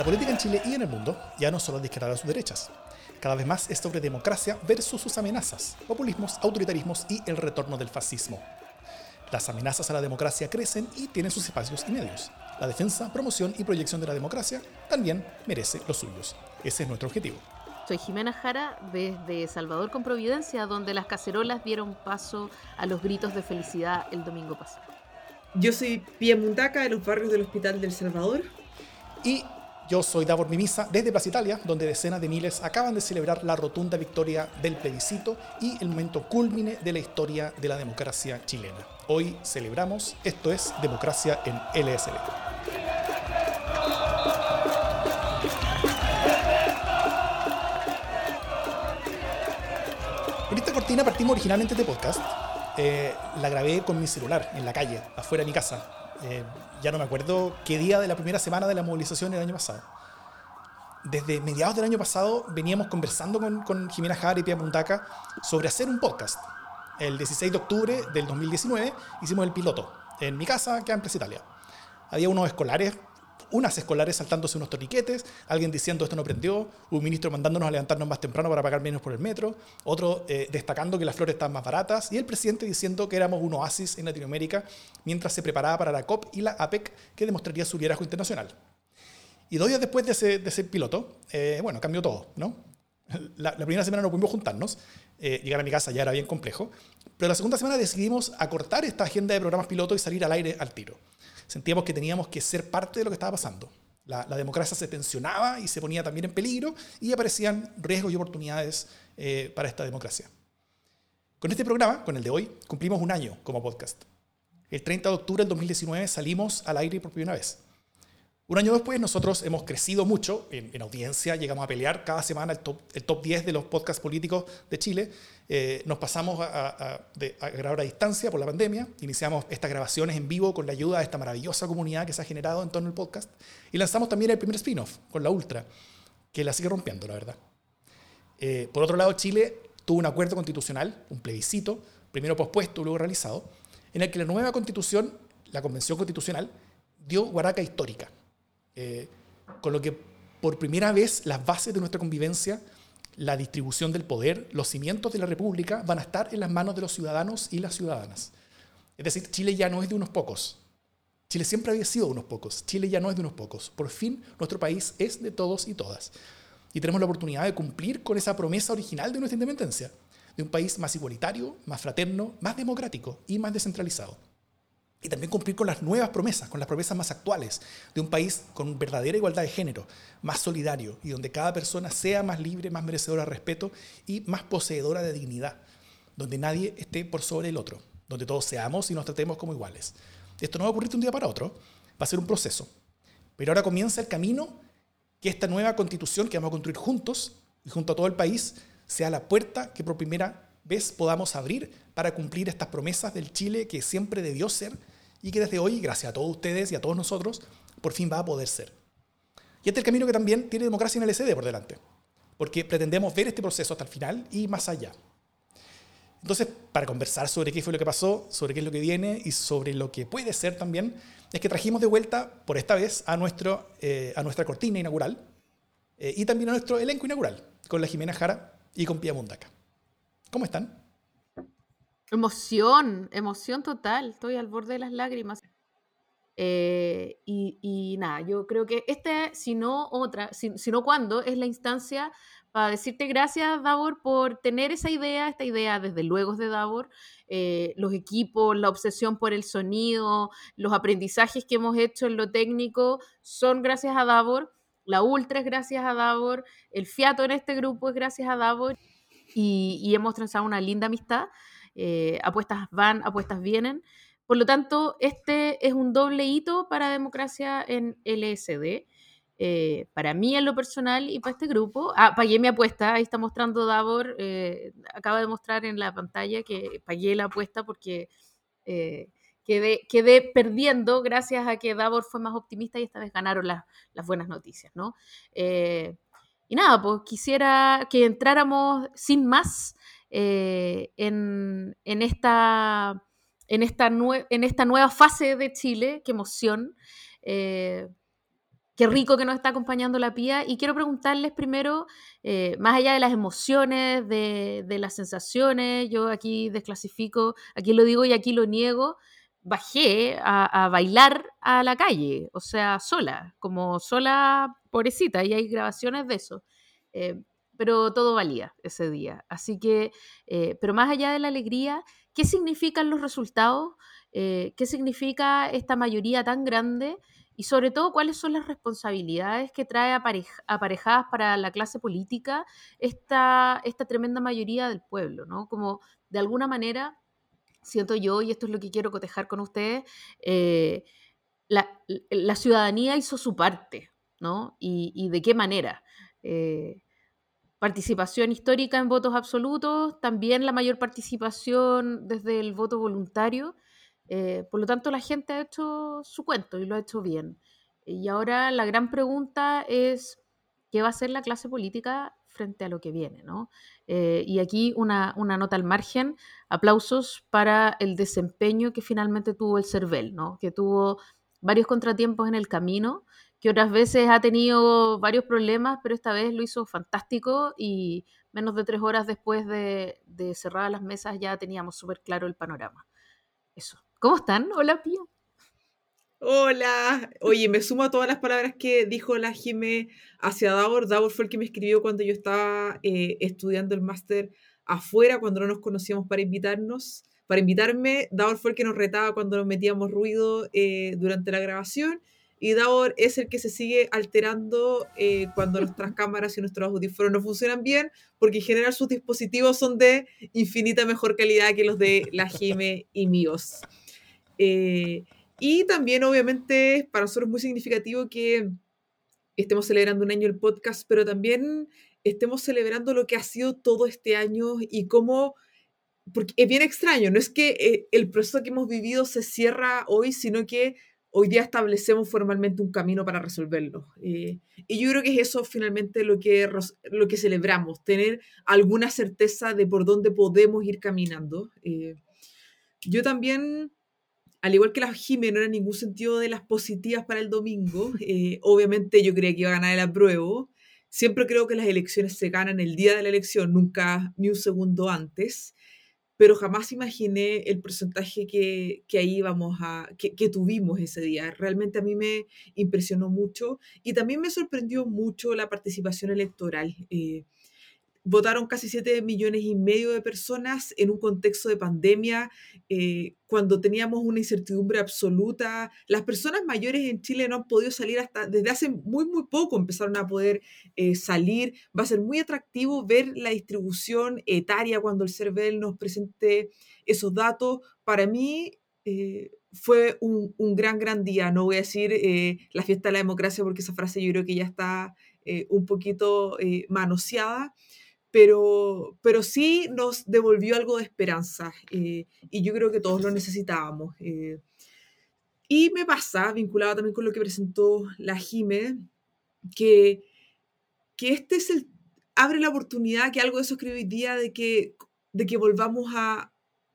La política en Chile y en el mundo ya no solo es de izquierda a sus derechas. Cada vez más es sobre democracia versus sus amenazas, populismos, autoritarismos y el retorno del fascismo. Las amenazas a la democracia crecen y tienen sus espacios y medios. La defensa, promoción y proyección de la democracia también merece los suyos. Ese es nuestro objetivo. Soy Jimena Jara desde Salvador con Providencia, donde las cacerolas dieron paso a los gritos de felicidad el domingo pasado. Yo soy Pia Mundaca de los barrios del Hospital del Salvador. Y yo soy Davor Mimisa desde Plaza Italia, donde decenas de miles acaban de celebrar la rotunda victoria del plebiscito y el momento cúlmine de la historia de la democracia chilena. Hoy celebramos, esto es Democracia en LSD. Con esta cortina partimos originalmente de podcast. Eh, la grabé con mi celular en la calle, afuera de mi casa. Eh, ya no me acuerdo qué día de la primera semana de la movilización del año pasado. Desde mediados del año pasado veníamos conversando con, Jimena Jara y Pia Puntaca sobre hacer un podcast. El 16 de octubre del 2019 hicimos el piloto en mi casa, que en Plaza Italia. Había unos escolares unas escolares saltándose unos torniquetes, alguien diciendo esto no prendió, un ministro mandándonos a levantarnos más temprano para pagar menos por el metro, otro eh, destacando que las flores están más baratas y el presidente diciendo que éramos un oasis en Latinoamérica mientras se preparaba para la COP y la APEC que demostraría su liderazgo internacional. Y dos días después de ese, piloto, eh, bueno, cambió todo, ¿no? La, primera semana no pudimos juntarnos, eh, llegar a mi casa ya era bien complejo, pero la segunda semana decidimos acortar esta agenda de programas piloto y salir al aire al tiro sentíamos que teníamos que ser parte de lo que estaba pasando. La, democracia se tensionaba y se ponía también en peligro y aparecían riesgos y oportunidades eh, para esta democracia. Con este programa, con el de hoy, cumplimos un año como podcast. El 30 de octubre del 2019 salimos al aire por primera vez. Un año después nosotros hemos crecido mucho en, audiencia, llegamos a pelear cada semana el top, el top 10 de los podcasts políticos de Chile. Eh, nos pasamos a, grabar a distancia por la pandemia, iniciamos estas grabaciones en vivo con la ayuda de esta maravillosa comunidad que se ha generado en torno al podcast y lanzamos también el primer spin-off con la Ultra, que la sigue rompiendo, la verdad. Eh, por otro lado, Chile tuvo un acuerdo constitucional, un plebiscito, primero pospuesto, luego realizado, en el que la nueva constitución, la convención constitucional, dio guaraca histórica eh, con lo que por primera vez las bases de nuestra convivencia, la distribución del poder, los cimientos de la República van a estar en las manos de los ciudadanos y las ciudadanas. Es decir, Chile ya no es de unos pocos. Chile siempre había sido de unos pocos. Chile ya no es de unos pocos. Por fin, nuestro país es de todos y todas. Y tenemos la oportunidad de cumplir con esa promesa original de nuestra independencia, de un país más igualitario, más fraterno, más democrático y más descentralizado y también cumplir con las nuevas promesas, con las promesas más actuales de un país con verdadera igualdad de género, más solidario y donde cada persona sea más libre, más merecedora de respeto y más poseedora de dignidad, donde nadie esté por sobre el otro, donde todos seamos y nos tratemos como iguales. Esto no va a ocurrir de un día para otro, va a ser un proceso. Pero ahora comienza el camino que esta nueva constitución que vamos a construir juntos y junto a todo el país sea la puerta que por primera vez podamos abrir para cumplir estas promesas del Chile que siempre debió ser y que desde hoy, gracias a todos ustedes y a todos nosotros, por fin va a poder ser. Y este es el camino que también tiene democracia en el SD por delante, porque pretendemos ver este proceso hasta el final y más allá. Entonces, para conversar sobre qué fue lo que pasó, sobre qué es lo que viene y sobre lo que puede ser también, es que trajimos de vuelta, por esta vez, a, nuestro, eh, a nuestra cortina inaugural eh, y también a nuestro elenco inaugural, con la Jimena Jara y con Pia Mundaca. ¿Cómo están? Emoción, emoción total. Estoy al borde de las lágrimas. Eh, y, nada, yo creo que este, si no otra, si, no cuando, es la instancia para decirte gracias, Davor, por tener esa idea, esta idea desde luego de Davor, eh, los equipos, la obsesión por el sonido, los aprendizajes que hemos hecho en lo técnico, son gracias a Davor, la Ultra es gracias a Davor, el fiato en este grupo es gracias a Davor, y, y hemos transado una linda amistad. Eh, apuestas van, apuestas vienen. Por lo tanto, este es un doble hito para democracia en LSD. Eh, para mí en lo personal y para este grupo. Ah, pagué mi apuesta, ahí está mostrando Davor, eh, acaba de mostrar en la pantalla que pagué la apuesta porque quedé, quedé, perdiendo gracias a que Davor fue más optimista y esta vez ganaron las buenas noticias, ¿no? y nada, pues quisiera que entráramos sin más eh, en, esta, en, esta en esta nueva fase de Chile, qué emoción, eh, qué rico que nos está acompañando la Pía. Y quiero preguntarles primero, eh, más allá de las emociones, de, las sensaciones, yo aquí desclasifico, aquí lo digo y aquí lo niego, bajé a, bailar a la calle, o sea, sola, como sola, pobrecita, y hay grabaciones de eso. Eh, pero todo valía ese día. Así que, eh, pero más allá de la alegría, ¿qué significan los resultados? ¿Qué significa esta mayoría tan grande? y sobre todo cuáles son las responsabilidades que trae aparejadas para la clase política esta, esta tremenda mayoría del pueblo, ¿no? Como de alguna manera, siento yo, y esto es lo que quiero cotejar con ustedes, eh, la, ciudadanía hizo su parte, ¿no? Y, de qué manera. Eh, participación histórica en votos absolutos, también la mayor participación desde el voto voluntario eh, por lo tanto, la gente ha hecho su cuento y lo ha hecho bien. Y ahora la gran pregunta es, ¿qué va a hacer la clase política frente a lo que viene? ¿no? Eh, y aquí una, nota al margen, aplausos para el desempeño que finalmente tuvo el CERVEL, ¿no? que tuvo varios contratiempos en el camino, que otras veces ha tenido varios problemas, pero esta vez lo hizo fantástico y menos de tres horas después de, cerrar las mesas ya teníamos súper claro el panorama. Eso. ¿Cómo están? Hola, Pío. Hola. Oye, me sumo a todas las palabras que dijo la Jime hacia Davor. Davor fue el que me escribió cuando yo estaba eh, estudiando el máster afuera, cuando no nos conocíamos para invitarnos, para invitarme. Davor fue el que nos retaba cuando nos metíamos ruido eh, durante la grabación. Y Davor es el que se sigue alterando eh, cuando nuestras cámaras y nuestros audífonos no funcionan bien, porque en general sus dispositivos son de infinita mejor calidad que los de la Jime y míos. Eh, y también, obviamente, para nosotros es muy significativo que estemos celebrando un año el podcast, pero también estemos celebrando lo que ha sido todo este año y cómo, porque es bien extraño, no es que eh, el proceso que hemos vivido se cierra hoy, sino que hoy día establecemos formalmente un camino para resolverlo. Eh, y yo creo que es eso finalmente lo que, lo que celebramos, tener alguna certeza de por dónde podemos ir caminando. yo también al igual que la Jime, no era ningún sentido de las positivas para el domingo. Eh, obviamente yo creía que iba a ganar el apruebo. Siempre creo que las elecciones se ganan el día de la elección, nunca ni un segundo antes. Pero jamás imaginé el porcentaje que, que ahí vamos a, que, que, tuvimos ese día. Realmente a mí me impresionó mucho y también me sorprendió mucho la participación electoral. Eh, votaron casi 7 millones y medio de personas en un contexto de pandemia, eh, cuando teníamos una incertidumbre absoluta. Las personas mayores en Chile no han podido salir hasta desde hace muy, muy poco, empezaron a poder eh, salir. Va a ser muy atractivo ver la distribución etaria cuando el CERVEL nos presente esos datos. Para mí... Eh, fue un, un, gran, gran día. No voy a decir la fiesta de la democracia porque esa frase yo creo que ya está un poquito manoseada, pero, pero sí nos devolvió algo de esperanza eh, y yo creo que todos lo necesitábamos. Eh. Y me pasa, vinculado también con lo que presentó la Jime, que, que este es el, abre la oportunidad, que algo de eso escribí hoy día, de que, de que volvamos a,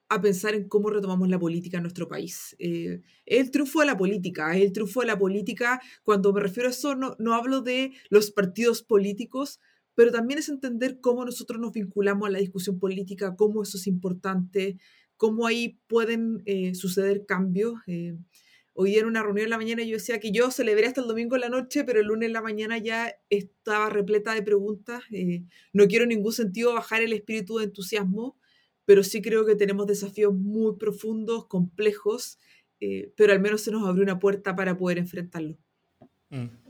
a pensar en cómo retomamos la política en nuestro país. Eh, el triunfo de la política, el triunfo de la política. Cuando me refiero a eso, no, no hablo de los partidos políticos, pero también es entender cómo nosotros nos vinculamos a la discusión política, cómo eso es importante, cómo ahí pueden eh, suceder cambios. Eh, hoy día en una reunión en la mañana yo decía que yo celebré hasta el domingo en la noche, pero el lunes en la mañana ya estaba repleta de preguntas. Eh, no quiero en ningún sentido bajar el espíritu de entusiasmo, pero sí creo que tenemos desafíos muy profundos, complejos, pero al menos se nos abrió una puerta para poder enfrentarlo. Mm.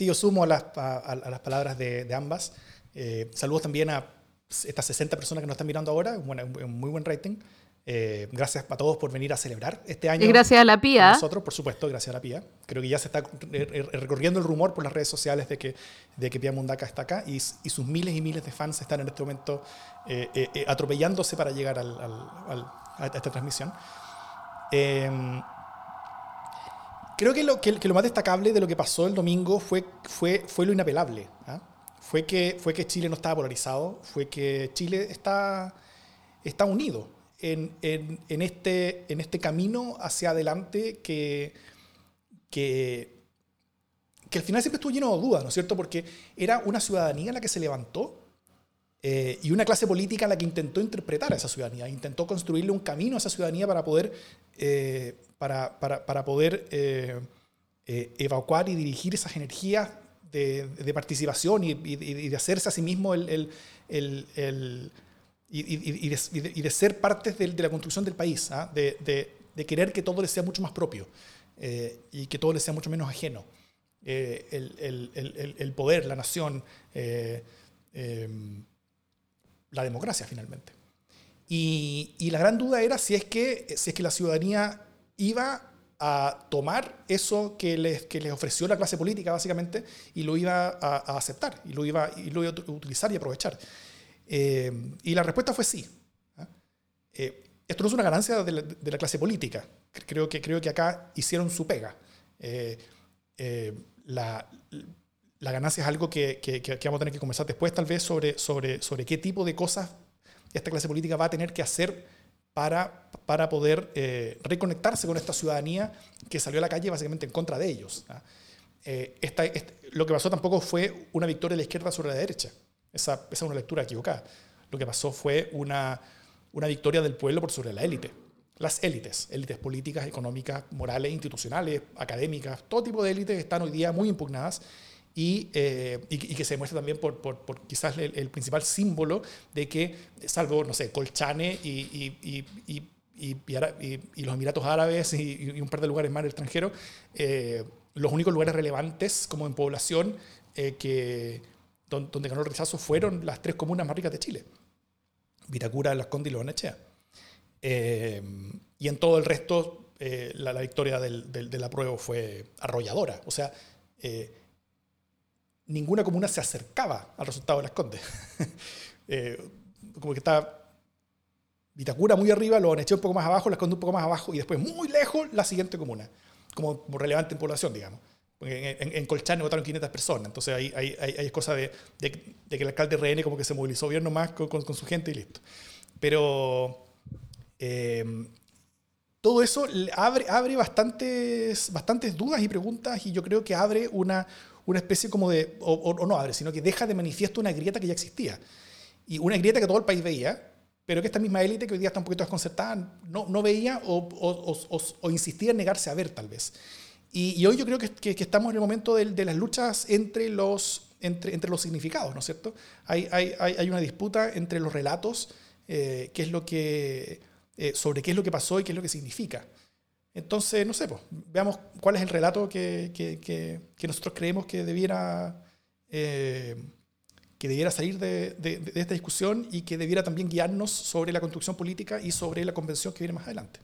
Sí, yo sumo a las, las palabras de, ambas. Eh, saludos también a estas 60 personas que nos están mirando ahora, un, muy buen rating. Eh, gracias a todos por venir a celebrar este año. Y gracias a la PIA. Nosotros, por supuesto, gracias a la PIA. Creo que ya se está recorriendo el rumor por las redes sociales de que, de que Pia Mundaka está acá y, y, sus miles y miles de fans están en este momento eh, atropellándose para llegar al, a esta transmisión. Creo que lo, que, lo más destacable de lo que pasó el domingo fue, fue, fue lo inapelable. ¿ah? Fue, que, fue que Chile no estaba polarizado, fue que Chile está, está unido en, en, en este, en este camino hacia adelante que, que, que al final siempre estuvo lleno de dudas, ¿no es cierto? Porque era una ciudadanía la que se levantó eh, y una clase política la que intentó interpretar a esa ciudadanía, intentó construirle un camino a esa ciudadanía para poder, eh, para, para, para, poder eh, evacuar y dirigir esas energías de, de participación y, y, y, de hacerse a sí mismo el, el, el, y, de, de, ser parte de, de, la construcción del país, ¿ah? de, querer que todo les sea mucho más propio y que todo les sea mucho menos ajeno. El, el, el, poder, la nación, eh, la democracia finalmente. Y, y, la gran duda era si es, que, si es que la ciudadanía iba a tomar eso que les, que les ofreció la clase política, básicamente, y lo iba a, aceptar, y lo, iba, y lo iba a utilizar y aprovechar. Eh, y la respuesta fue sí. ¿ah? Eh, esto no es una ganancia de la, clase política. Creo que, creo que acá hicieron su pega. Eh, la, la ganancia es algo que, que, que, vamos a tener que conversar después, tal vez, sobre, sobre, sobre qué tipo de cosas esta clase política va a tener que hacer para, para poder eh, reconectarse con esta ciudadanía que salió a la calle básicamente en contra de ellos. ¿ah? Eh, lo que pasó tampoco fue una victoria de la izquierda sobre la derecha. Esa, esa es una lectura equivocada. Lo que pasó fue una, una victoria del pueblo por sobre la élite. Las élites, élites políticas, económicas, morales, institucionales, académicas, todo tipo de élites están hoy día muy impugnadas y, eh, y, y, que se demuestra también por, por, por quizás el, el, principal símbolo de que, salvo, no sé, Colchane y, y, los Emiratos Árabes y, un par de lugares más del extranjero, eh, los únicos lugares relevantes como en población eh, que, donde, donde, ganó el rechazo fueron las tres comunas más ricas de Chile, Vitacura, Las Condes y Loanechea. Eh, y en todo el resto, eh, la, la, victoria del, del, del apruebo fue arrolladora. O sea, eh, ninguna comuna se acercaba al resultado de las Condes. eh, como que está Vitacura muy arriba, lo eché un poco más abajo, las Condes un poco más abajo y después muy lejos la siguiente comuna, como, como relevante en población, digamos. En, en, en, Colchane votaron 500 personas, entonces ahí, ahí, ahí, es cosa de, de, de, que el alcalde RN como que se movilizó bien nomás con, con, con su gente y listo. Pero eh, todo eso abre, abre bastantes, bastantes dudas y preguntas y yo creo que abre una, una especie como de, o, o, no abre, sino que deja de manifiesto una grieta que ya existía. Y una grieta que todo el país veía, pero que esta misma élite que hoy día está un poquito desconcertada no, no veía o, o, insistía en negarse a ver tal vez. Y, hoy yo creo que, que, que, estamos en el momento de, de las luchas entre los, entre, entre, los significados, ¿no es cierto? Hay, hay, hay una disputa entre los relatos, eh, qué es lo que, eh, sobre qué es lo que pasó y qué es lo que significa. Entonces, no sé, pues, veamos cuál es el relato que, que, que, que nosotros creemos que debiera, eh, que debiera salir de, de, de, esta discusión y que debiera también guiarnos sobre la construcción política y sobre la convención que viene más adelante.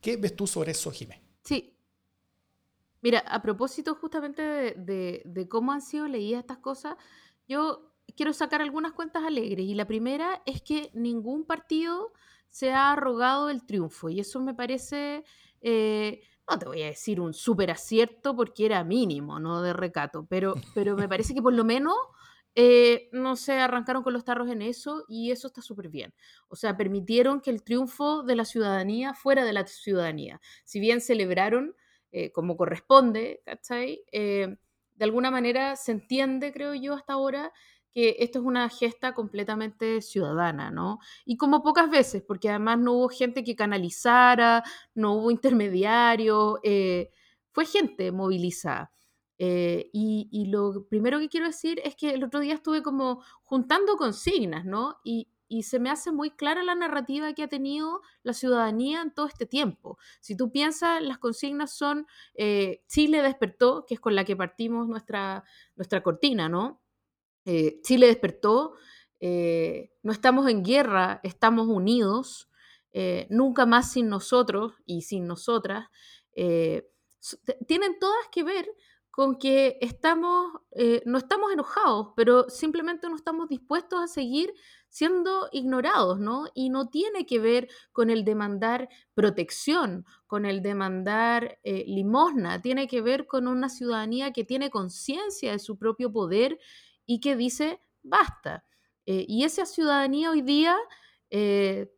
¿Qué ves tú sobre eso, Jiménez? Sí. Mira, a propósito justamente de, de cómo han sido leídas estas cosas, yo quiero sacar algunas cuentas alegres. Y la primera es que ningún partido se ha arrogado el triunfo. Y eso me parece eh, no te voy a decir un súper acierto porque era mínimo, no de recato, pero, pero me parece que por lo menos eh, no se arrancaron con los tarros en eso y eso está súper bien. O sea, permitieron que el triunfo de la ciudadanía fuera de la ciudadanía. Si bien celebraron eh, como corresponde, ¿cachai? De alguna manera se entiende, creo yo, hasta ahora que esto es una gesta completamente ciudadana, ¿no? Y como pocas veces, porque además no hubo gente que canalizara, no hubo intermediarios, eh, fue gente movilizada. Eh, y, y, lo primero que quiero decir es que el otro día estuve como juntando consignas, ¿no? Y, y se me hace muy clara la narrativa que ha tenido la ciudadanía en todo este tiempo. Si tú piensas, las consignas son eh, Chile despertó, que es con la que partimos nuestra, nuestra cortina, ¿no? Eh, Chile despertó, eh, no estamos en guerra, estamos unidos, eh, nunca más sin nosotros y sin nosotras. Eh, tienen todas que ver con que estamos, no estamos enojados, pero simplemente no estamos dispuestos a seguir siendo ignorados, ¿no? Y no tiene que ver con el demandar protección, con el demandar limosna, tiene que ver con una ciudadanía que tiene conciencia de su propio poder y que dice basta. Eh, y esa ciudadanía hoy día eh,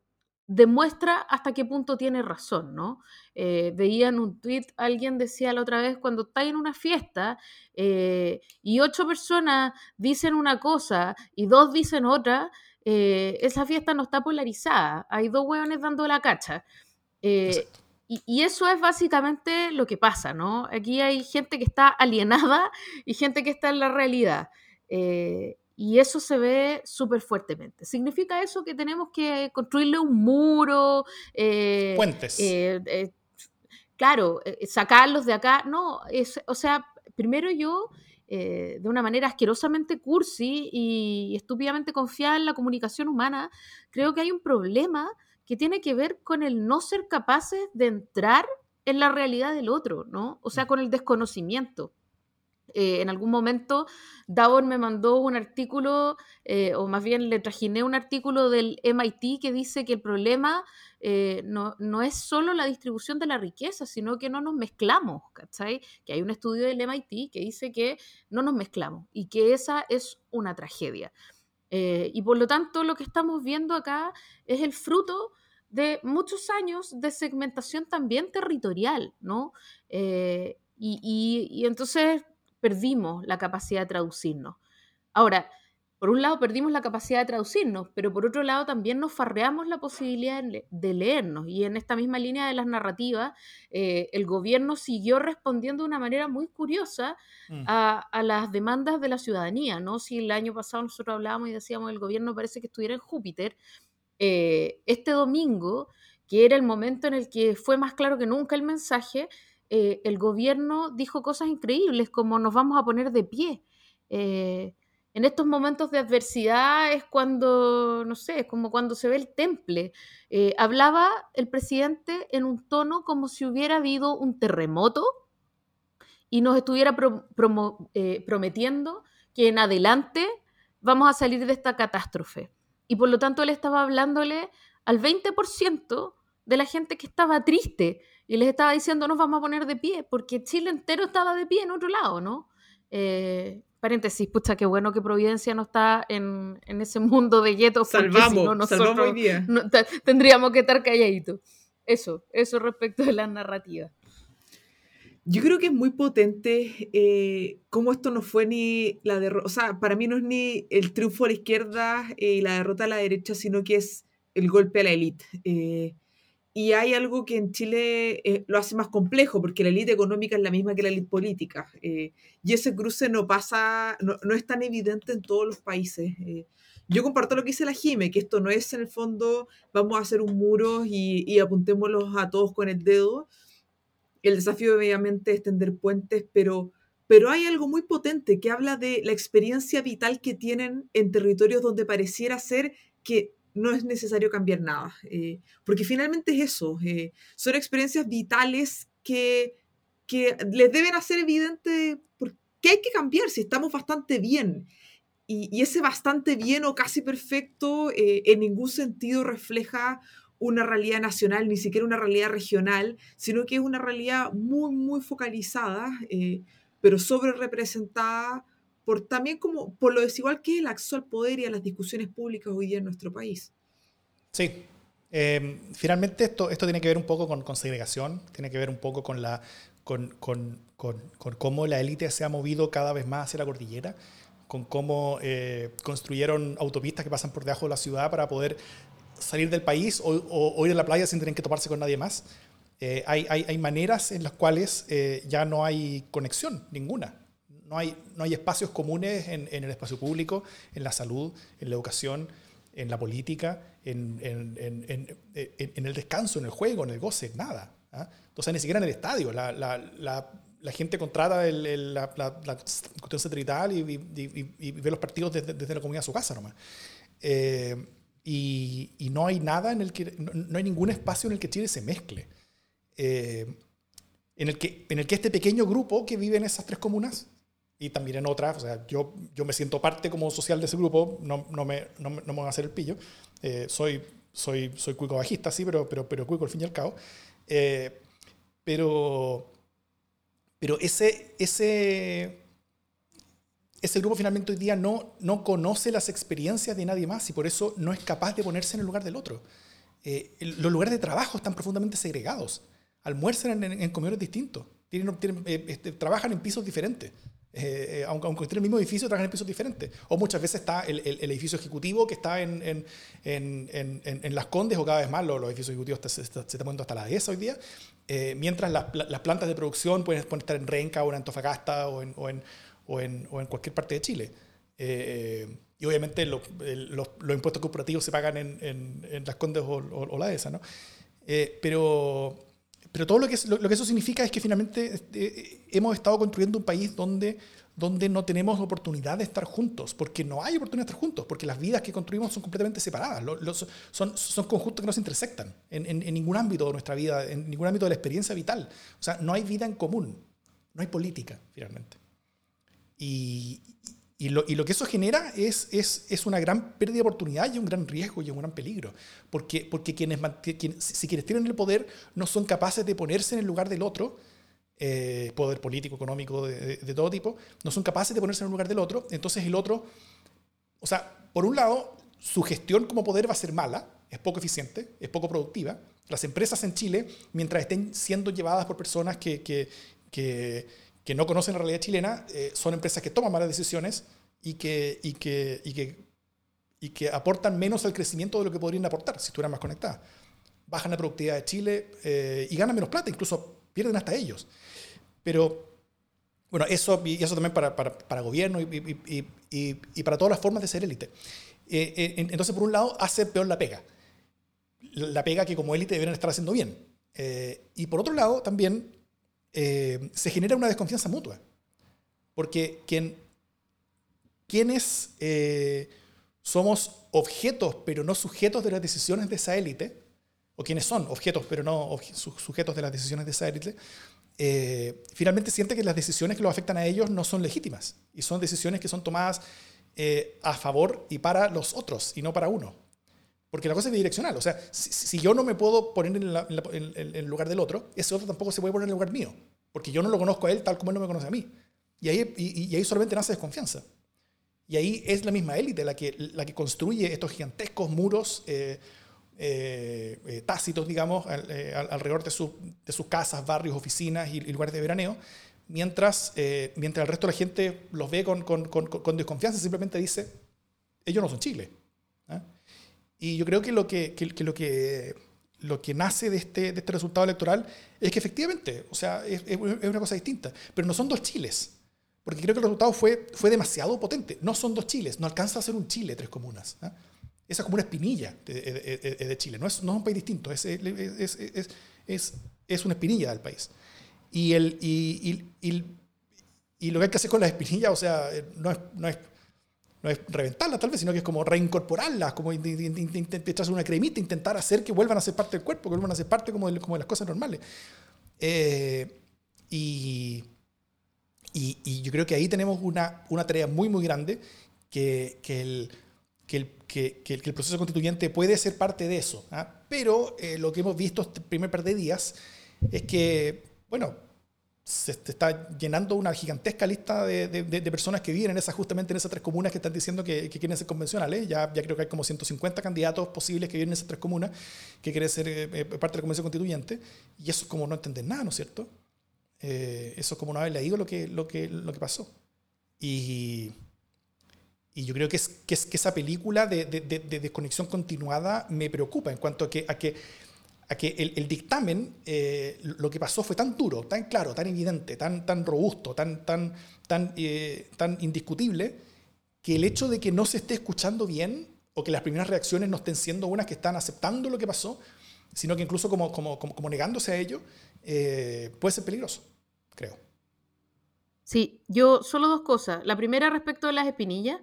demuestra hasta qué punto tiene razón, ¿no? Eh, veía en un tweet, alguien decía la otra vez, cuando estáis en una fiesta eh, y ocho personas dicen una cosa y dos dicen otra, esa fiesta no está polarizada, hay dos hueones dando la cacha. Y, y, eso es básicamente lo que pasa, ¿no? Aquí hay gente que está alienada y gente que está en la realidad. Y eso se ve súper fuertemente. ¿Significa eso que tenemos que construirle un muro? Eh, Puentes. Eh, eh, claro, sacarlos de acá. No, es, o sea, primero yo, de una manera asquerosamente cursi y estúpidamente confiada en la comunicación humana, creo que hay un problema que tiene que ver con el no ser capaces de entrar en la realidad del otro, ¿no? O sea, mm. con el desconocimiento. Eh, en algún momento Davor me mandó un artículo, eh, o más bien le trajiné un artículo del MIT que dice que el problema eh, no, no, es solo la distribución de la riqueza, sino que no nos mezclamos, ¿cachai? Que hay un estudio del MIT que dice que no nos mezclamos y que esa es una tragedia. y por lo tanto lo que estamos viendo acá es el fruto de muchos años de segmentación también territorial, ¿no? y, y entonces perdimos la capacidad de traducirnos. Ahora, por un lado perdimos la capacidad de traducirnos, pero por otro lado también nos farreamos la posibilidad de leernos. Y en esta misma línea de las narrativas, eh, el gobierno siguió respondiendo de una manera muy curiosa mm. a, las demandas de la ciudadanía. ¿no? Si el año pasado nosotros hablábamos y decíamos el gobierno parece que estuviera en Júpiter, eh, este domingo, que era el momento en el que fue más claro que nunca el mensaje, eh, el gobierno dijo cosas increíbles como nos vamos a poner de pie. Eh, en estos momentos de adversidad es cuando, no sé, es como cuando se ve el temple. Eh, hablaba el presidente en un tono como si hubiera habido un terremoto y nos estuviera prometiendo que en adelante vamos a salir de esta catástrofe. Y por lo tanto él estaba hablándole al 20% de la gente que estaba triste y les estaba diciendo nos vamos a poner de pie, porque Chile entero estaba de pie en otro lado, ¿no? Eh, paréntesis, pucha, qué bueno que Providencia no está en, ese mundo de guetos. Salvamos, salvamos hoy día. tendríamos que estar calladitos. Eso, eso respecto de la narrativa. Yo creo que es muy potente eh, cómo esto no fue ni la derrota, o sea, para mí no es ni el triunfo a la izquierda eh, y la derrota a la derecha, sino que es el golpe a la élite. Eh, y hay algo que en Chile eh, lo hace más complejo, porque la élite económica es la misma que la élite política. Eh, y ese cruce no pasa, no, no, es tan evidente en todos los países. Eh, yo comparto lo que dice la Jime, que esto no es en el fondo, vamos a hacer un muro y, y apuntémoslos a todos con el dedo. El desafío obviamente es tender puentes, pero, pero hay algo muy potente que habla de la experiencia vital que tienen en territorios donde pareciera ser que no es necesario cambiar nada, eh, porque finalmente es eso, eh, son experiencias vitales que, que les deben hacer evidente por qué hay que cambiar si estamos bastante bien. Y, ese bastante bien o casi perfecto eh, en ningún sentido refleja una realidad nacional, ni siquiera una realidad regional, sino que es una realidad muy, muy focalizada, pero sobre representada por también como por lo desigual que es el acceso al poder y a las discusiones públicas hoy día en nuestro país. Sí. Em, finalmente esto, esto tiene que ver un poco con, con segregación, tiene que ver un poco con, la, con, con, con cómo la élite se ha movido cada vez más hacia la cordillera, con cómo eh, construyeron autopistas que pasan por debajo de la ciudad para poder salir del país o, o, ir a la playa sin tener que toparse con nadie más. Eh, hay, hay, hay, maneras en las cuales eh, ya no hay conexión ninguna no hay, no hay espacios comunes en, en, el espacio público, en la salud, en la educación, en la política, en, en el descanso, en el juego, en el goce, nada. ¿ah? Entonces, ni siquiera en el estadio. La, la, la, gente contrata el, la, cuestión satelital y, y, y, ve los partidos desde, desde, la comunidad a su casa nomás. Eh, y, no hay nada en el que, no, hay ningún espacio en el que Chile se mezcle. Eh, en, el que, en el que este pequeño grupo que vive en esas tres comunas y también en otras, o sea, yo, yo me siento parte como social de ese grupo, no, no, me, no, me, voy a hacer el pillo, eh, soy, soy, soy cuico bajista, sí, pero, pero, pero cuico al fin y al cabo, eh, pero, pero ese, ese, ese grupo finalmente hoy día no, no conoce las experiencias de nadie más y por eso no es capaz de ponerse en el lugar del otro. eh, los lugares de trabajo están profundamente segregados. Almuerzan en, comedores distintos. Tienen, eh, este, trabajan en pisos diferentes. Eh, aunque, aunque estén en el mismo edificio, trabajan en pisos diferentes. O muchas veces está el, edificio ejecutivo que está en, en, Las Condes, o cada vez más los, edificios ejecutivos se, están poniendo hasta la dehesa hoy día. mientras las plantas de producción pueden, estar en Renca o en Antofagasta o en, o en, o en cualquier parte de Chile. Y obviamente los, impuestos corporativos se pagan en, las Condes o, la ESA, ¿no? Eh, pero, pero todo lo que, eso significa es que finalmente este, hemos estado construyendo un país donde, donde no tenemos oportunidad de estar juntos, porque no hay oportunidad de estar juntos, porque las vidas que construimos son completamente separadas, son, son conjuntos que no se intersectan en, en, ningún ámbito de nuestra vida, en ningún ámbito de la experiencia vital. O sea, no hay vida en común, no hay política, finalmente. Y, y lo, y lo, que eso genera es, es, es, una gran pérdida de oportunidad y un gran riesgo y un gran peligro. Porque, porque quienes, si quienes tienen el poder no son capaces de ponerse en el lugar del otro, eh, poder político, económico, de, de, todo tipo, no son capaces de ponerse en el lugar del otro, entonces el otro, o sea, por un lado, su gestión como poder va a ser mala, es poco eficiente, es poco productiva. Las empresas en Chile, mientras estén siendo llevadas por personas que, que, que que no conocen la realidad chilena, eh, son empresas que toman malas decisiones y que, y, que, y, que, y que aportan menos al crecimiento de lo que podrían aportar si estuvieran más conectadas. Bajan la productividad de Chile eh, y ganan menos plata, incluso pierden hasta ellos. Pero, bueno, eso, y eso también para, para, para gobierno y, y, y, para todas las formas de ser élite. Eh, entonces, por un lado, hace peor la pega. La pega que como élite deberían estar haciendo bien. y por otro lado, también eh, se genera una desconfianza mutua. Porque quien, quienes eh, somos objetos, pero no sujetos de las decisiones de esa élite, o quienes son objetos, pero no sujetos de las decisiones de esa élite, eh, finalmente siente que las decisiones que los afectan a ellos no son legítimas y son decisiones que son tomadas a favor y para los otros y no para uno. Porque la cosa es bidireccional. O sea, si, yo no me puedo poner en, el lugar del otro, ese otro tampoco se puede poner en el lugar mío. Porque yo no lo conozco a él tal como él no me conoce a mí. Y ahí, y, ahí solamente nace desconfianza. Y ahí es la misma élite la que, la que construye estos gigantescos muros eh, eh, eh, tácitos, digamos, alrededor de, de, sus casas, barrios, oficinas y, lugares de veraneo, mientras, mientras el resto de la gente los ve con, con, con, con desconfianza, simplemente dice, ellos no son Chile. Y yo creo que lo que, lo que, lo que nace de este, de este resultado electoral es que efectivamente, o sea, es, es, una cosa distinta, pero no son dos Chiles. Porque creo que el resultado fue, fue demasiado potente. No son dos Chiles, no alcanza a ser un Chile, tres comunas. ¿ah? Esa es como una espinilla de, de, de, Chile, no es, no es un país distinto, es, es, es, es una espinilla del país. Y, el, y, y, y, lo que hay que hacer con las espinillas, o sea, es, no es no es reventarlas tal vez, sino que es como reincorporarlas, como echarse una cremita, intentar hacer que vuelvan a ser parte del cuerpo, que vuelvan a ser parte como de, como de las cosas normales. Eh, y, y, yo creo que ahí tenemos una, una tarea muy, muy grande, que, que, el, que, el, que, que, el, proceso constituyente puede ser parte de eso. ¿ah? Pero eh, lo que hemos visto este primer par de días es que, bueno, se está llenando una gigantesca lista de, de, personas que viven en esas, justamente en esas tres comunas que están diciendo que, que quieren ser convencionales. Ya, ya creo que hay como 150 candidatos posibles que viven en esas tres comunas que quieren ser eh, eh, parte de la convención constituyente. Y eso es como no entender nada, ¿no es cierto? Eh, eso es como no haber leído lo que, lo que, lo que pasó. Y, y yo creo que, es, que, es, que esa película de, de, desconexión continuada me preocupa en cuanto a que a que el, dictamen, eh, lo que pasó fue tan duro, tan claro, tan evidente, tan, tan robusto, tan, tan, tan, eh, tan indiscutible, que el hecho de que no se esté escuchando bien o que las primeras reacciones no estén siendo unas que están aceptando lo que pasó, sino que incluso como, como, como, negándose a ello, eh, puede ser peligroso, creo. Sí, yo solo dos cosas. La primera respecto de las espinillas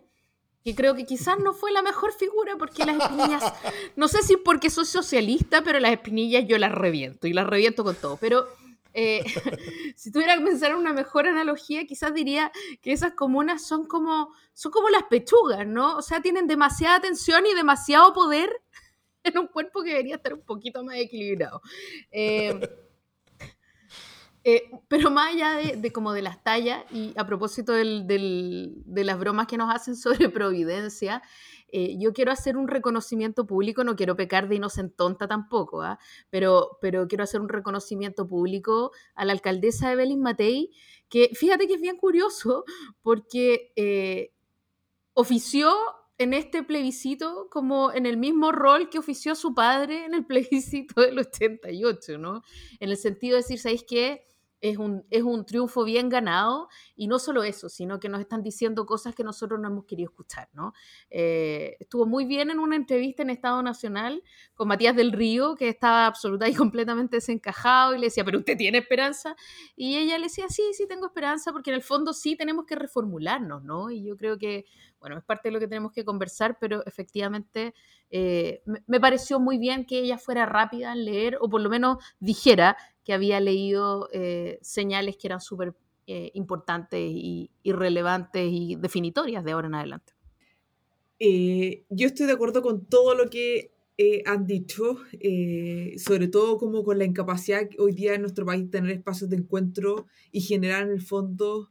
que creo que quizás no fue la mejor figura porque las espinillas, no sé si porque soy socialista, pero las espinillas yo las reviento y las reviento con todo. Pero eh, si tuviera que pensar en una mejor analogía, quizás diría que esas comunas son como, son como las pechugas, ¿no? O sea, tienen demasiada tensión y demasiado poder en un cuerpo que debería estar un poquito más equilibrado. Eh, eh, pero más allá de, como de las tallas, y a propósito del, de las bromas que nos hacen sobre Providencia, eh, yo quiero hacer un reconocimiento público, no quiero pecar de inocentonta tampoco, ¿ah? pero, pero quiero hacer un reconocimiento público a la alcaldesa Evelyn Matei, que fíjate que es bien curioso porque eh, ofició en este plebiscito como en el mismo rol que ofició su padre en el plebiscito del 88, ¿no? En el sentido de decir, ¿sabéis qué? Es un, es un triunfo bien ganado y no solo eso, sino que nos están diciendo cosas que nosotros no hemos querido escuchar, ¿no? Eh, estuvo muy bien en una entrevista en Estado Nacional con Matías del Río, que estaba absoluta y completamente desencajado y le decía, pero usted tiene esperanza. Y ella le decía, sí, sí tengo esperanza, porque en el fondo sí tenemos que reformularnos, ¿no? Y yo creo que, bueno, es parte de lo que tenemos que conversar, pero efectivamente eh, me, pareció muy bien que ella fuera rápida en leer, o por lo menos dijera que había leído eh, señales que eran súper eh, importantes y, relevantes y definitorias de ahora en adelante. yo estoy de acuerdo con todo lo que han dicho, sobre todo como con la incapacidad hoy día en nuestro país de tener espacios de encuentro y generar en el fondo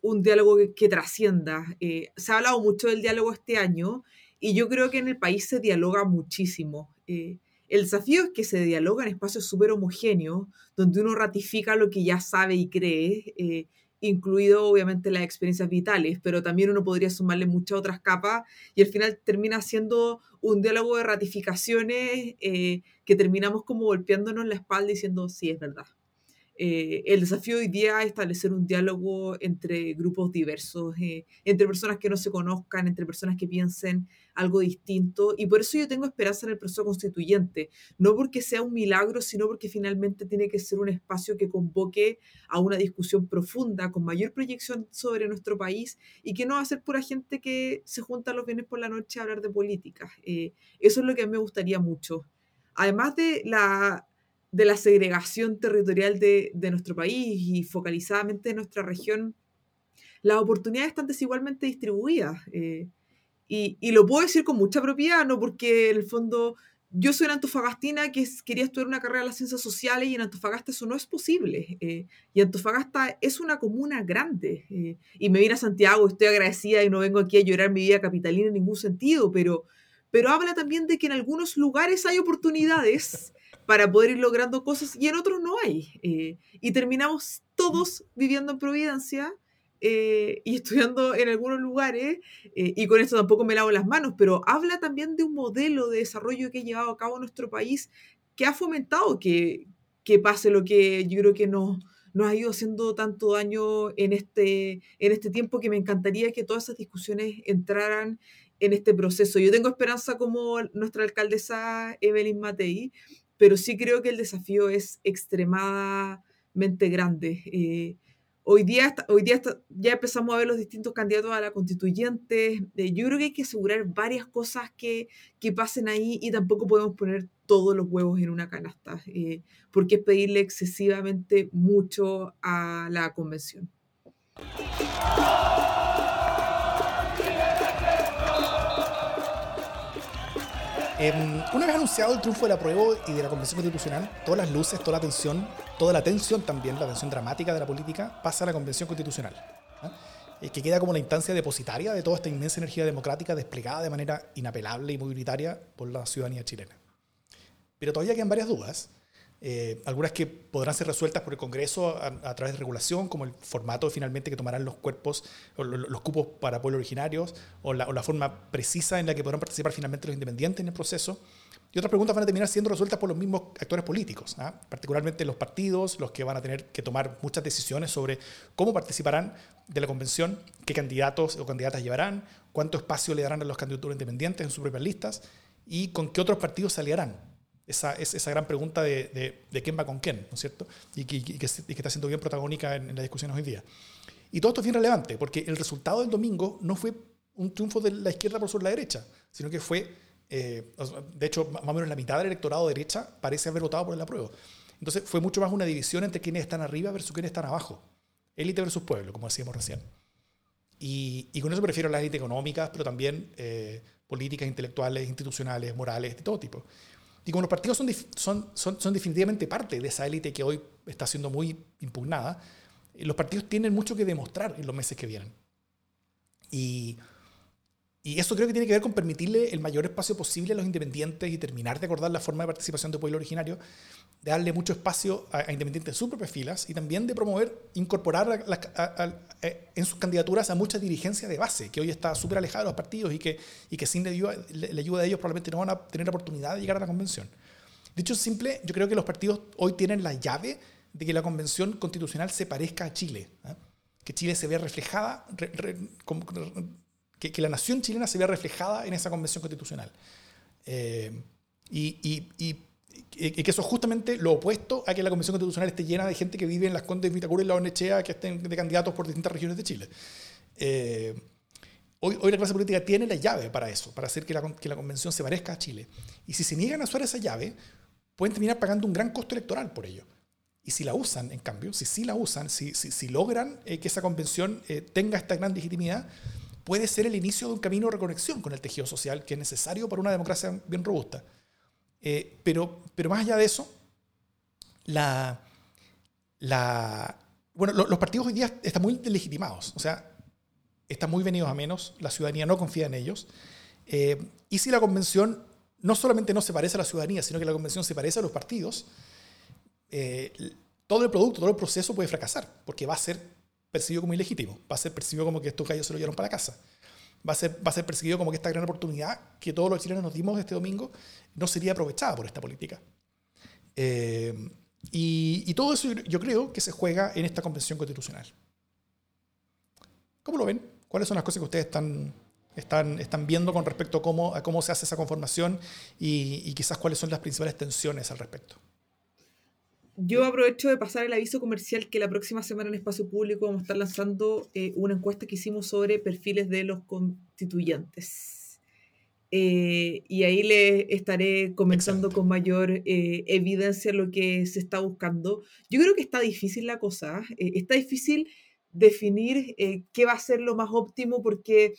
un diálogo que, que trascienda. se ha hablado mucho del diálogo este año y yo creo que en el país se dialoga muchísimo. Eh, el desafío es que se dialoga en espacios súper homogéneos, donde uno ratifica lo que ya sabe y cree, eh, incluido obviamente las experiencias vitales, pero también uno podría sumarle muchas otras capas y al final termina siendo un diálogo de ratificaciones eh, que terminamos como golpeándonos la espalda diciendo, sí, es verdad. Eh, el desafío hoy día es establecer un diálogo entre grupos diversos, eh, entre personas que no se conozcan, entre personas que piensen algo distinto. Y por eso yo tengo esperanza en el proceso constituyente, no porque sea un milagro, sino porque finalmente tiene que ser un espacio que convoque a una discusión profunda, con mayor proyección sobre nuestro país y que no va a ser pura gente que se junta los viernes por la noche a hablar de política. Eh, eso es lo que a mí me gustaría mucho. Además de la de la segregación territorial de, nuestro país y focalizadamente de nuestra región, las oportunidades están desigualmente distribuidas. Eh, y, lo puedo decir con mucha propiedad, no porque en el fondo yo soy una antofagastina que quería estudiar una carrera de las ciencias sociales y en Antofagasta eso no es posible. Eh, y Antofagasta es una comuna grande. Eh, y me vine a Santiago, estoy agradecida y no vengo aquí a llorar mi vida capitalina en ningún sentido, pero, pero habla también de que en algunos lugares hay oportunidades para poder ir logrando cosas y en otros no hay. Eh, y terminamos todos viviendo en Providencia eh, y estudiando en algunos lugares, eh, y con esto tampoco me lavo las manos, pero habla también de un modelo de desarrollo que ha llevado a cabo nuestro país que ha fomentado que, que pase lo que yo creo que nos, nos ha ido haciendo tanto daño en este, en este tiempo que me encantaría que todas esas discusiones entraran en este proceso. Yo tengo esperanza como nuestra alcaldesa Evelyn Matei, pero sí creo que el desafío es extremadamente grande. Eh, hoy día, hoy día ya empezamos a ver los distintos candidatos a la constituyente. Eh, yo creo que hay que asegurar varias cosas que, que, pasen ahí y tampoco podemos poner todos los huevos en una canasta, eh, porque es pedirle excesivamente mucho a la convención. Em, una vez anunciado el triunfo de la y de la Convención Constitucional, todas las luces, toda la atención, toda la tensión también, la tensión dramática de la política, pasa a la Convención Constitucional, eh, que queda como la instancia depositaria de toda esta inmensa energía democrática desplegada de manera inapelable y movilitaria por la ciudadanía chilena. Pero todavía quedan varias dudas eh, algunas que podrán ser resueltas por el Congreso a, través de regulación, como el formato finalmente que tomarán los cuerpos, o los, cupos para pueblos originarios, o la, forma precisa en la que podrán participar finalmente los independientes en el proceso. Y otras preguntas van a terminar siendo resueltas por los mismos actores políticos, ¿ah? particularmente los partidos, los que van a tener que tomar muchas decisiones sobre cómo participarán de la convención, qué candidatos o candidatas llevarán, cuánto espacio le darán a los candidatos independientes en sus propias listas y con qué otros partidos se aliarán esa, esa gran pregunta de, de, quién va con quién, ¿no es cierto? Y que, que, está siendo bien protagónica en, la discusión hoy día. Y todo esto es bien relevante, porque el resultado del domingo no fue un triunfo de la izquierda por sobre la derecha, sino que fue, eh, de hecho, más o menos la mitad del electorado de derecha parece haber votado por el apruebo. Entonces fue mucho más una división entre quienes están arriba versus quienes están abajo. Élite versus pueblo, como decíamos recién. Y, y con eso prefiero las élites económicas, pero también eh, políticas, intelectuales, institucionales, morales, de todo tipo. Y como los partidos son, son, son, son definitivamente parte de esa élite que hoy está siendo muy impugnada, eh, los partidos tienen mucho que demostrar en los meses que vienen. Y, y eso creo que tiene que ver con permitirle el mayor espacio posible a los independientes y terminar de acordar la forma de participación del pueblo originario, de darle mucho espacio a, independientes en sus propias filas y también de promover, incorporar en sus candidaturas a mucha dirigencia de base, que hoy está súper alejada de los partidos y que, y que sin la ayuda, la ayuda de ellos probablemente no van a tener la oportunidad de llegar a la convención. Dicho simple, yo creo que los partidos hoy tienen la llave de que la convención constitucional se parezca a Chile, ¿eh? que Chile se vea reflejada, que, la nación chilena se vea reflejada en esa convención constitucional. Eh, y, que eso es justamente lo opuesto a que la convención constitucional esté llena de gente que vive en las Condes, Vitacura y la Onechea, que estén de candidatos por distintas regiones de Chile. Eh, hoy, hoy, la clase política tiene la llave para eso, para hacer que la, que la, convención se parezca a Chile. Y si se niegan a usar esa llave, pueden terminar pagando un gran costo electoral por ello. Y si la usan, en cambio, si sí la usan, si, si, logran eh, que esa convención tenga esta gran legitimidad, puede ser el inicio de un camino de reconexión con el tejido social que es necesario para una democracia bien robusta. Eh, pero, pero más allá de eso, la, la, bueno, los partidos hoy día están muy legitimados, o sea, están muy venidos a menos, la ciudadanía no confía en ellos. Eh, y si la convención no solamente no se parece a la ciudadanía, sino que la convención se parece a los partidos, eh, todo el producto, todo el proceso puede fracasar, porque va a ser percibido como ilegítimo, va a ser percibido como que estos gallos se lo llevaron para casa. Va a, ser, va a ser percibido como que esta gran oportunidad que todos los chilenos nos dimos este domingo no sería aprovechada por esta política. Eh, y, todo eso yo creo que se juega en esta convención constitucional. ¿Cómo lo ven? ¿Cuáles son las cosas que ustedes están, están, están viendo con respecto a cómo, cómo se hace esa conformación y quizás cuáles son las principales tensiones al respecto? Yo aprovecho de pasar el aviso comercial que la próxima semana en Espacio Público vamos a estar lanzando eh, una encuesta que hicimos sobre perfiles de los constituyentes. Eh, y ahí les estaré comenzando con mayor eh, evidencia lo que se está buscando. Yo creo que está difícil la cosa. está difícil definir qué va a ser lo más óptimo porque,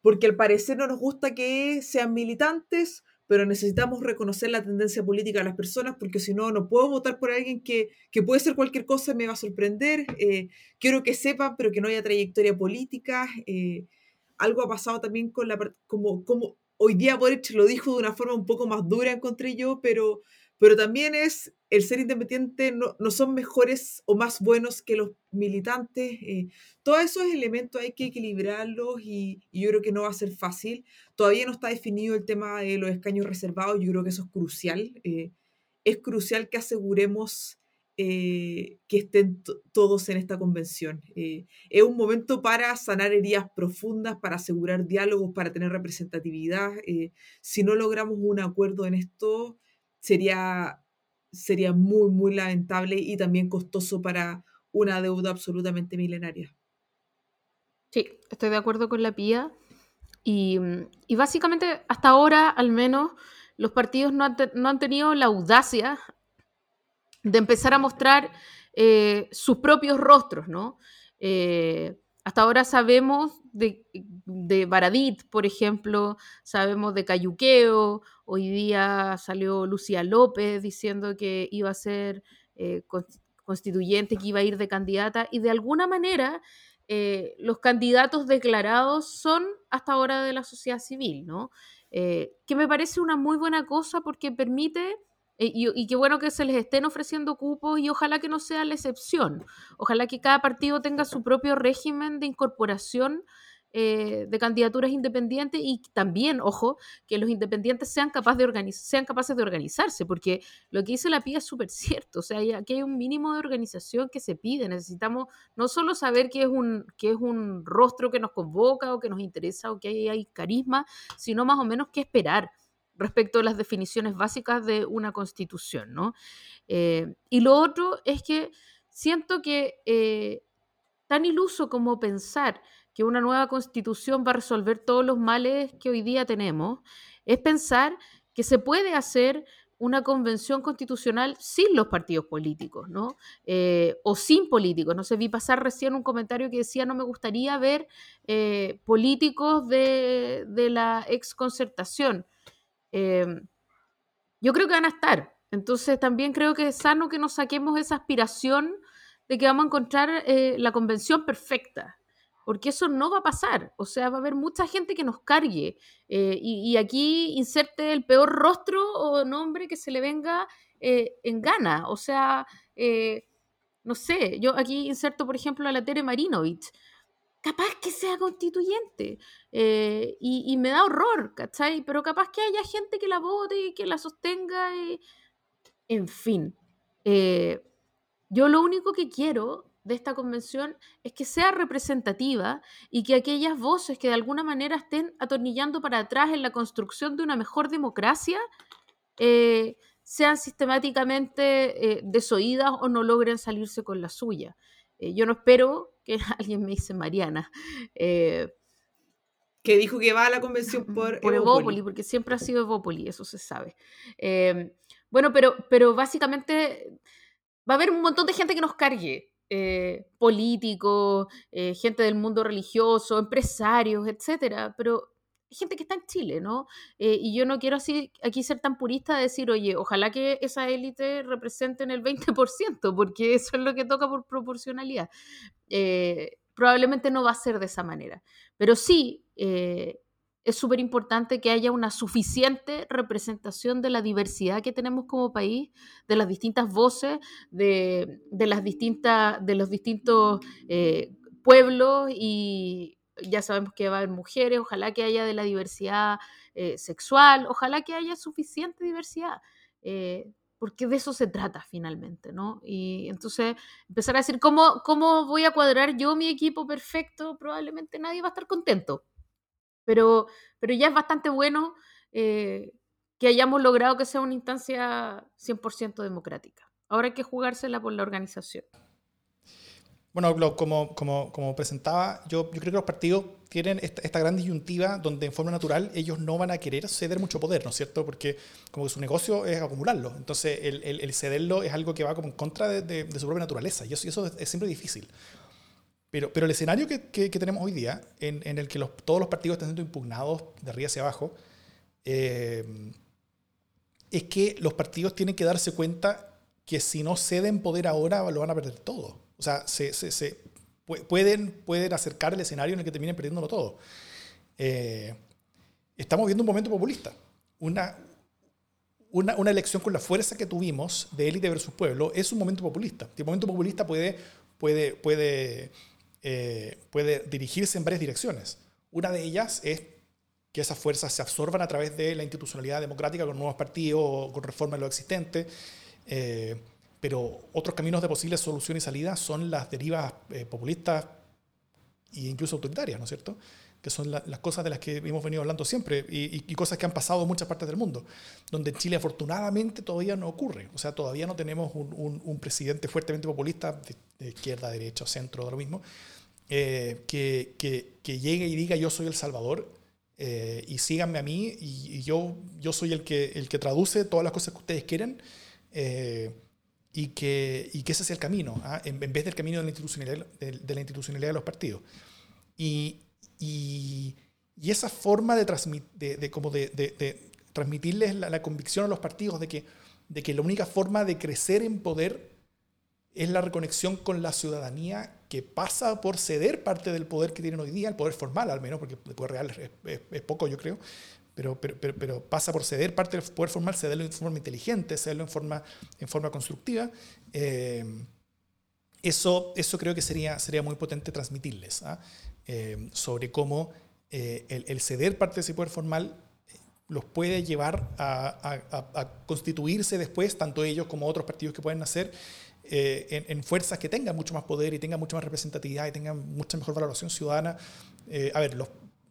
porque al parecer no nos gusta que sean militantes pero necesitamos reconocer la tendencia política de las personas porque si no, no puedo votar por alguien que, que puede ser cualquier cosa me va a sorprender. Eh, quiero que sepan, pero que no haya trayectoria política. Eh, algo ha pasado también con la... Como, como hoy día Boric lo dijo de una forma un poco más dura, encontré yo, pero pero también es el ser independiente no, no son mejores o más buenos que los militantes. Eh, todos esos elementos hay que equilibrarlos y, yo creo que no va a ser fácil. Todavía no está definido el tema de los escaños reservados, yo creo que eso es crucial. Eh, es crucial que aseguremos eh, que estén todos en esta convención. es un momento para sanar heridas profundas, para asegurar diálogos, para tener representatividad. si no logramos un acuerdo en esto, sería, sería muy, muy lamentable y también costoso para una deuda absolutamente milenaria. Sí, estoy de acuerdo con la PIA. Y, y básicamente, hasta ahora, al menos, los partidos no han, no han tenido la audacia de empezar a mostrar eh, sus propios rostros, ¿no? Eh, hasta ahora sabemos de, de, Baradit, por ejemplo, sabemos de Cayuqueo, hoy día salió Lucía López diciendo que iba a ser eh, constituyente, que iba a ir de candidata, y de alguna manera eh, los candidatos declarados son hasta ahora de la sociedad civil, ¿no? Eh, que me parece una muy buena cosa porque permite eh, y, qué bueno que se les estén ofreciendo cupos y ojalá que no sea la excepción. Ojalá que cada partido tenga su propio régimen de incorporación eh, de candidaturas independientes y también, ojo, que los independientes sean, capaz de sean capaces de organizarse, porque lo que dice la PIA es súper cierto. O sea, aquí hay un mínimo de organización que se pide. Necesitamos no solo saber que es un, que es un rostro que nos convoca o que nos interesa o que hay, hay carisma, sino más o menos qué esperar respecto a las definiciones básicas de una constitución, ¿no? Eh, y lo otro es que siento que eh, tan iluso como pensar que una nueva constitución va a resolver todos los males que hoy día tenemos, es pensar que se puede hacer una convención constitucional sin los partidos políticos, ¿no? Eh, o sin políticos. No sé, vi pasar recién un comentario que decía, no me gustaría ver políticos de, de, la exconcertación. Em, yo creo que van a estar. Entonces también creo que es sano que nos saquemos esa aspiración de que vamos a encontrar eh, la convención perfecta. porque eso no va a pasar. O sea, va a haber mucha gente que nos cargue. Eh, y, aquí inserte el peor rostro o nombre que se le venga eh, en gana. O sea, no sé, yo aquí inserto, por ejemplo, a la Tere Marinovich. Capaz que sea constituyente. y, me da horror, ¿cachai? Pero capaz que haya gente que la vote y que la sostenga. En fin. yo lo único que quiero de esta convención es que sea representativa y que aquellas voces que de alguna manera estén atornillando para atrás en la construcción de una mejor democracia eh, sean sistemáticamente eh, desoídas o no logren salirse con la suya. Eh, yo no espero que alguien me dice Mariana. que dijo que va a la convención por, por Evópoli. porque siempre ha sido Evópoli, eso se sabe. bueno, pero, pero básicamente va a haber un montón de gente que nos cargue. Eh, políticos, eh, gente del mundo religioso, empresarios, etcétera, pero gente que está en Chile, ¿no? Eh, y yo no quiero así aquí ser tan purista de decir, oye, ojalá que esa élite representen el 20%, porque eso es lo que toca por proporcionalidad. Probablemente no va a ser de esa manera, pero sí es súper importante que haya una suficiente representación de la diversidad que tenemos como país, de las distintas voces, de, las distintas, de los distintos eh, pueblos y ya sabemos que va a haber mujeres, ojalá que haya de la diversidad eh, sexual, ojalá que haya suficiente diversidad. Eh, porque de eso se trata finalmente, ¿no? Y entonces empezar a decir, ¿cómo, ¿cómo voy a cuadrar yo mi equipo perfecto? Probablemente nadie va a estar contento pero, pero ya es bastante bueno eh, que hayamos logrado que sea una instancia 100% democrática. Ahora hay que jugársela por la organización. Bueno, como, como, como, presentaba, yo, creo que los partidos tienen esta, gran disyuntiva donde en forma natural ellos no van a querer ceder mucho poder, ¿no es cierto? Porque como que su negocio es acumularlo. Entonces el, cederlo es algo que va como en contra de, su propia naturaleza y eso, eso es siempre difícil. Pero, pero el escenario que, tenemos hoy día, en, el que todos los partidos están siendo impugnados de arriba hacia abajo, eh, es que los partidos tienen que darse cuenta que si no ceden poder ahora, lo van a perder todo. O sea, se, se, se pueden, pueden acercar el escenario en el que terminen perdiéndolo todo. Eh, estamos viendo un momento populista. Una, una, una, elección con la fuerza que tuvimos de élite versus pueblo es un momento populista. El momento populista puede, puede, puede eh, puede dirigirse en varias direcciones. Una de ellas es que esas fuerzas se absorban a través de la institucionalidad democrática con nuevos partidos con reforma de lo existente. Eh, pero otros caminos de posible solución y salida son las derivas eh, populistas e incluso autoritarias, ¿no es cierto? Que son las cosas de las que hemos venido hablando siempre y, cosas que han pasado en muchas partes del mundo, donde en Chile afortunadamente todavía no ocurre. O sea, todavía no tenemos un, presidente fuertemente populista, de, de izquierda, derecha, centro, de lo mismo, eh, que, que, llegue y diga yo soy el Salvador eh, y síganme a mí y, yo, yo soy el que, el que traduce todas las cosas que ustedes quieren eh, y, que, y que ese sea el camino, ¿ah? en, vez del camino de la institucionalidad de, la institucionalidad de los partidos. Y, y, y esa forma de, de, de, como de, de transmitirles la, la, convicción a los partidos de que, de que la única forma de crecer en poder es la reconexión con la ciudadanía que pasa por ceder parte del poder que tienen hoy día, el poder formal al menos, porque el poder real es, poco, yo creo, pero, pero, pero, pasa por ceder parte del poder formal, cederlo en forma inteligente, cederlo en forma, en forma constructiva. Eh, eso, eso creo que sería, sería muy potente transmitirles ¿ah? eh, sobre cómo eh, el, ceder parte de ese poder formal los puede llevar a, a, a, constituirse después, tanto ellos como otros partidos que pueden nacer, eh, en, fuerzas que tengan mucho más poder y tengan mucha más representatividad y tengan mucha mejor valoración ciudadana. Eh, a ver, los,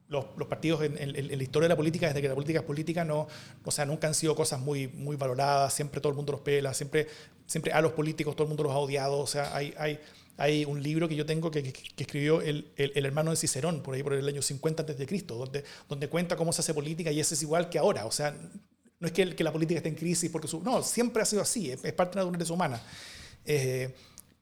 los, partidos en, la historia de la política, desde que la política es política, no, o sea, nunca han sido cosas muy, muy valoradas, siempre todo el mundo los pela, siempre, siempre a los políticos todo el mundo los ha odiado, o sea, hay, hay, hay un libro que yo tengo que, que, escribió el, el, hermano de Cicerón, por ahí por el año 50 a.C., donde, donde cuenta cómo se hace política y eso es igual que ahora, o sea, no es que, que la política esté en crisis porque su, no, siempre ha sido así, es, es parte de la naturaleza humana. Eh,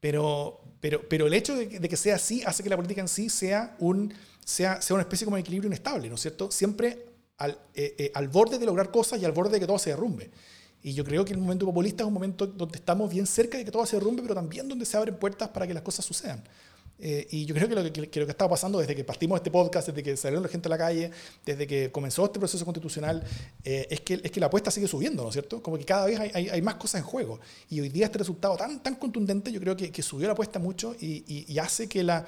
pero, pero, pero el hecho de que, sea así hace que la política en sí sea, un, sea, sea una especie como de equilibrio inestable, ¿no es cierto? Siempre al, eh, eh, al borde de lograr cosas y al borde de que todo se derrumbe. Y yo creo que el momento populista es un momento donde estamos bien cerca de que todo se derrumbe, pero también donde se abren puertas para que las cosas sucedan. Eh, y yo creo que lo que, que lo que está pasando desde que partimos este podcast, desde que salieron la gente a la calle, desde que comenzó este proceso constitucional, eh, es, que, es que la apuesta sigue subiendo, ¿no es cierto? Como que cada vez hay, hay, hay, más cosas en juego. Y hoy día este resultado tan, tan contundente, yo creo que, que subió la apuesta mucho y, y, y hace que, la,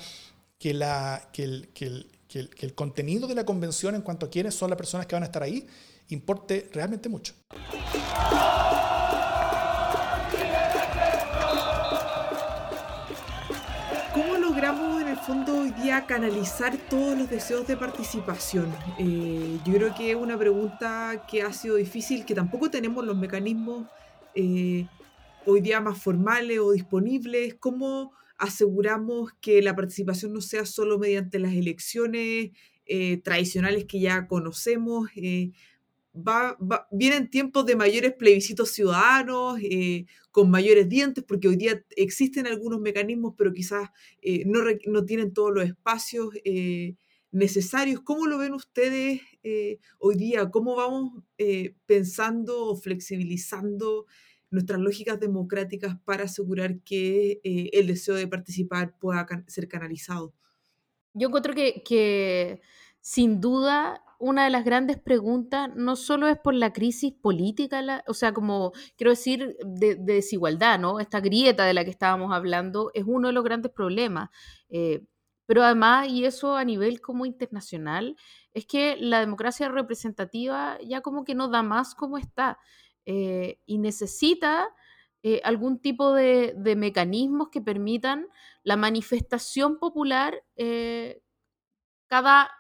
que, la, el, contenido de la convención en cuanto a quiénes son las personas que van a estar ahí importe realmente mucho. logramos en el fondo hoy día canalizar todos los deseos de participación? Eh, yo creo que es una pregunta que ha sido difícil, que tampoco tenemos los mecanismos eh, hoy día más formales o disponibles. ¿Cómo aseguramos que la participación no sea solo mediante las elecciones eh, tradicionales que ya conocemos? Eh, Va, vienen tiempos de mayores plebiscitos ciudadanos, eh, con mayores dientes, porque hoy día existen algunos mecanismos, pero quizás no, no, tienen todos los espacios necesarios. ¿Cómo lo ven ustedes hoy día? ¿Cómo vamos pensando o flexibilizando nuestras lógicas democráticas para asegurar que eh, el deseo de participar pueda ser canalizado? Yo encuentro que, sin duda una de las grandes preguntas no solo es por la crisis política, o sea, como quiero decir, de, de, desigualdad, ¿no? Esta grieta de la que estábamos hablando es uno de los grandes problemas. Eh, pero además, y eso a nivel como internacional, es que la democracia representativa ya como que no da más como está eh, y necesita eh, algún tipo de, de, mecanismos que permitan la manifestación popular eh, cada,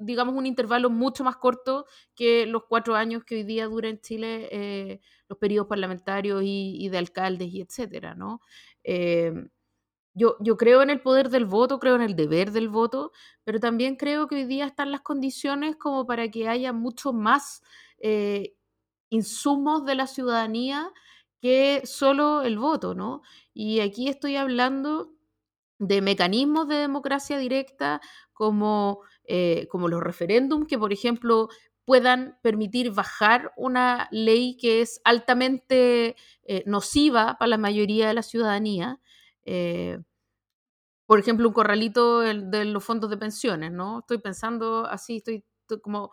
digamos, un intervalo mucho más corto que los cuatro años que hoy día dura en Chile los periodos parlamentarios y, de alcaldes y etcétera, ¿no? Yo, yo creo en el poder del voto, creo en el deber del voto, pero también creo que hoy día están las condiciones como para que haya mucho más insumos de la ciudadanía que solo el voto, ¿no? Y aquí estoy hablando de mecanismos de democracia directa como, eh, como los referéndums, que por ejemplo puedan permitir bajar una ley que es altamente eh, nociva para la mayoría de la ciudadanía. Eh, por ejemplo, un corralito de los fondos de pensiones, ¿no? Estoy pensando así, estoy, estoy como...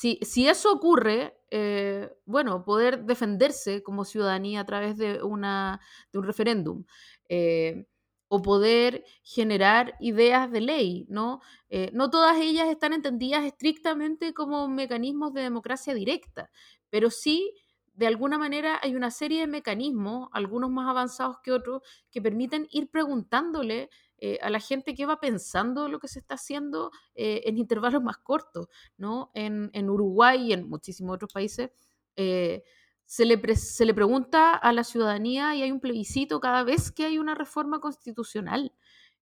Si, eso ocurre, eh, bueno, poder defenderse como ciudadanía a través de, una, de un referéndum. Eh, o poder generar ideas de ley, ¿no? Eh, no todas ellas están entendidas estrictamente como mecanismos de democracia directa, pero sí, de alguna manera, hay una serie de mecanismos, algunos más avanzados que otros, que permiten ir preguntándole eh, a la gente qué va pensando lo que se está haciendo eh, en intervalos más cortos, ¿no? En, en, Uruguay y en muchísimos otros países. Eh, se le, se le, pregunta a la ciudadanía y hay un plebiscito cada vez que hay una reforma constitucional.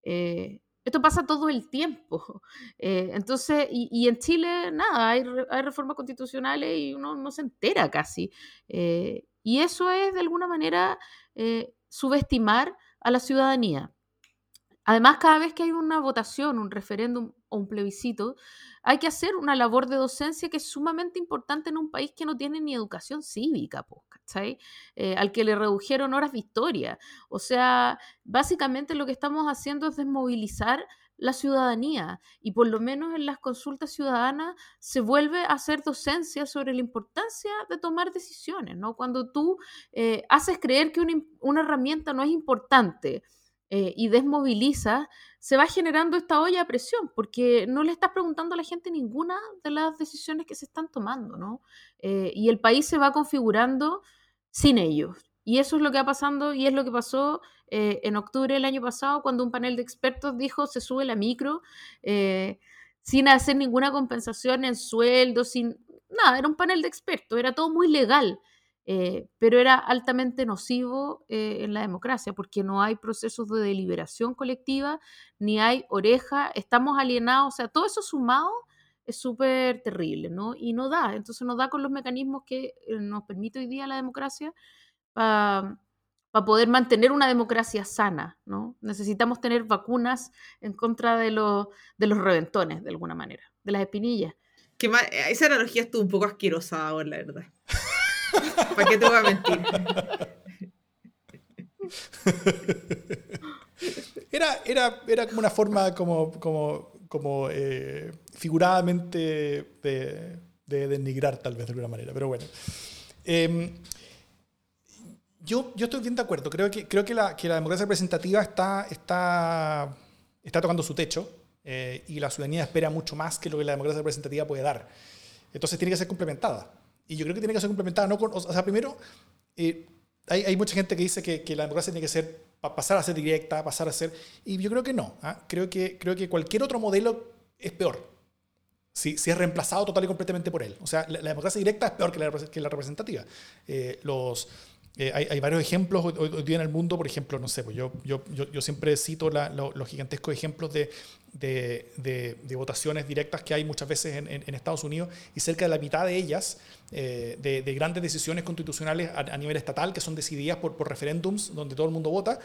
Esto pasa todo el tiempo. Entonces, y, y, en Chile, nada, hay, hay, reformas constitucionales y uno no se entera casi. Y eso es, de alguna manera, subestimar a la ciudadanía. Además, cada vez que hay una votación, un referéndum o un plebiscito, hay que hacer una labor de docencia que es sumamente importante en un país que no tiene ni educación cívica, ¿cachai? Eh, al que le redujeron horas de historia. O sea, básicamente lo que estamos haciendo es desmovilizar la ciudadanía y por lo menos en las consultas ciudadanas se vuelve a hacer docencia sobre la importancia de tomar decisiones, ¿no? Cuando tú eh, haces creer que una, una herramienta no es importante, eh, y desmoviliza, se va generando esta olla de presión, porque no le estás preguntando a la gente ninguna de las decisiones que se están tomando, ¿no? Eh, y el país se va configurando sin ellos. Y eso es lo que va pasando y es lo que pasó eh, en octubre del año pasado cuando un panel de expertos dijo se sube la micro sin hacer ninguna compensación en sueldo, sin nada, era un panel de expertos, era todo muy legal. Eh, pero era altamente nocivo eh, en la democracia porque no hay procesos de deliberación colectiva, ni hay oreja, estamos alienados, o sea, todo eso sumado es súper terrible, ¿no? Y no da, entonces no da con los mecanismos que eh, nos permite hoy día la democracia para pa poder mantener una democracia sana, ¿no? Necesitamos tener vacunas en contra de, lo, de los reventones, de alguna manera, de las espinillas. Que esa analogía estuvo un poco asquerosa ahora, la verdad. ¿Para qué te voy a mentir? Era, era, era como una forma como, como, como eh, figuradamente de, de, denigrar tal vez de alguna manera, pero bueno. Em, yo, yo estoy bien de acuerdo, creo que, creo que, la, que la democracia representativa está, está, está tocando su techo eh, y la ciudadanía espera mucho más que lo que la democracia representativa puede dar. Entonces tiene que ser complementada. Y yo creo que tiene que ser complementada, no o sea, primero, eh, hay, hay, mucha gente que dice que, que, la democracia tiene que ser, pasar a ser directa, pasar a ser, y yo creo que no. ¿ah? Creo, que, creo que cualquier otro modelo es peor si, si, es reemplazado total y completamente por él. O sea, la, la democracia directa es peor que la, que la representativa. Eh, los, eh, hay, hay, varios ejemplos hoy, hoy, día en el mundo, por ejemplo, no sé, pues yo, yo, yo, yo siempre cito la, lo, los gigantescos ejemplos de, de, votaciones directas que hay muchas veces en, Estados Unidos y cerca de la mitad de ellas, eh, de, de, grandes decisiones constitucionales a, nivel estatal que son decididas por, por referéndums donde todo el mundo vota,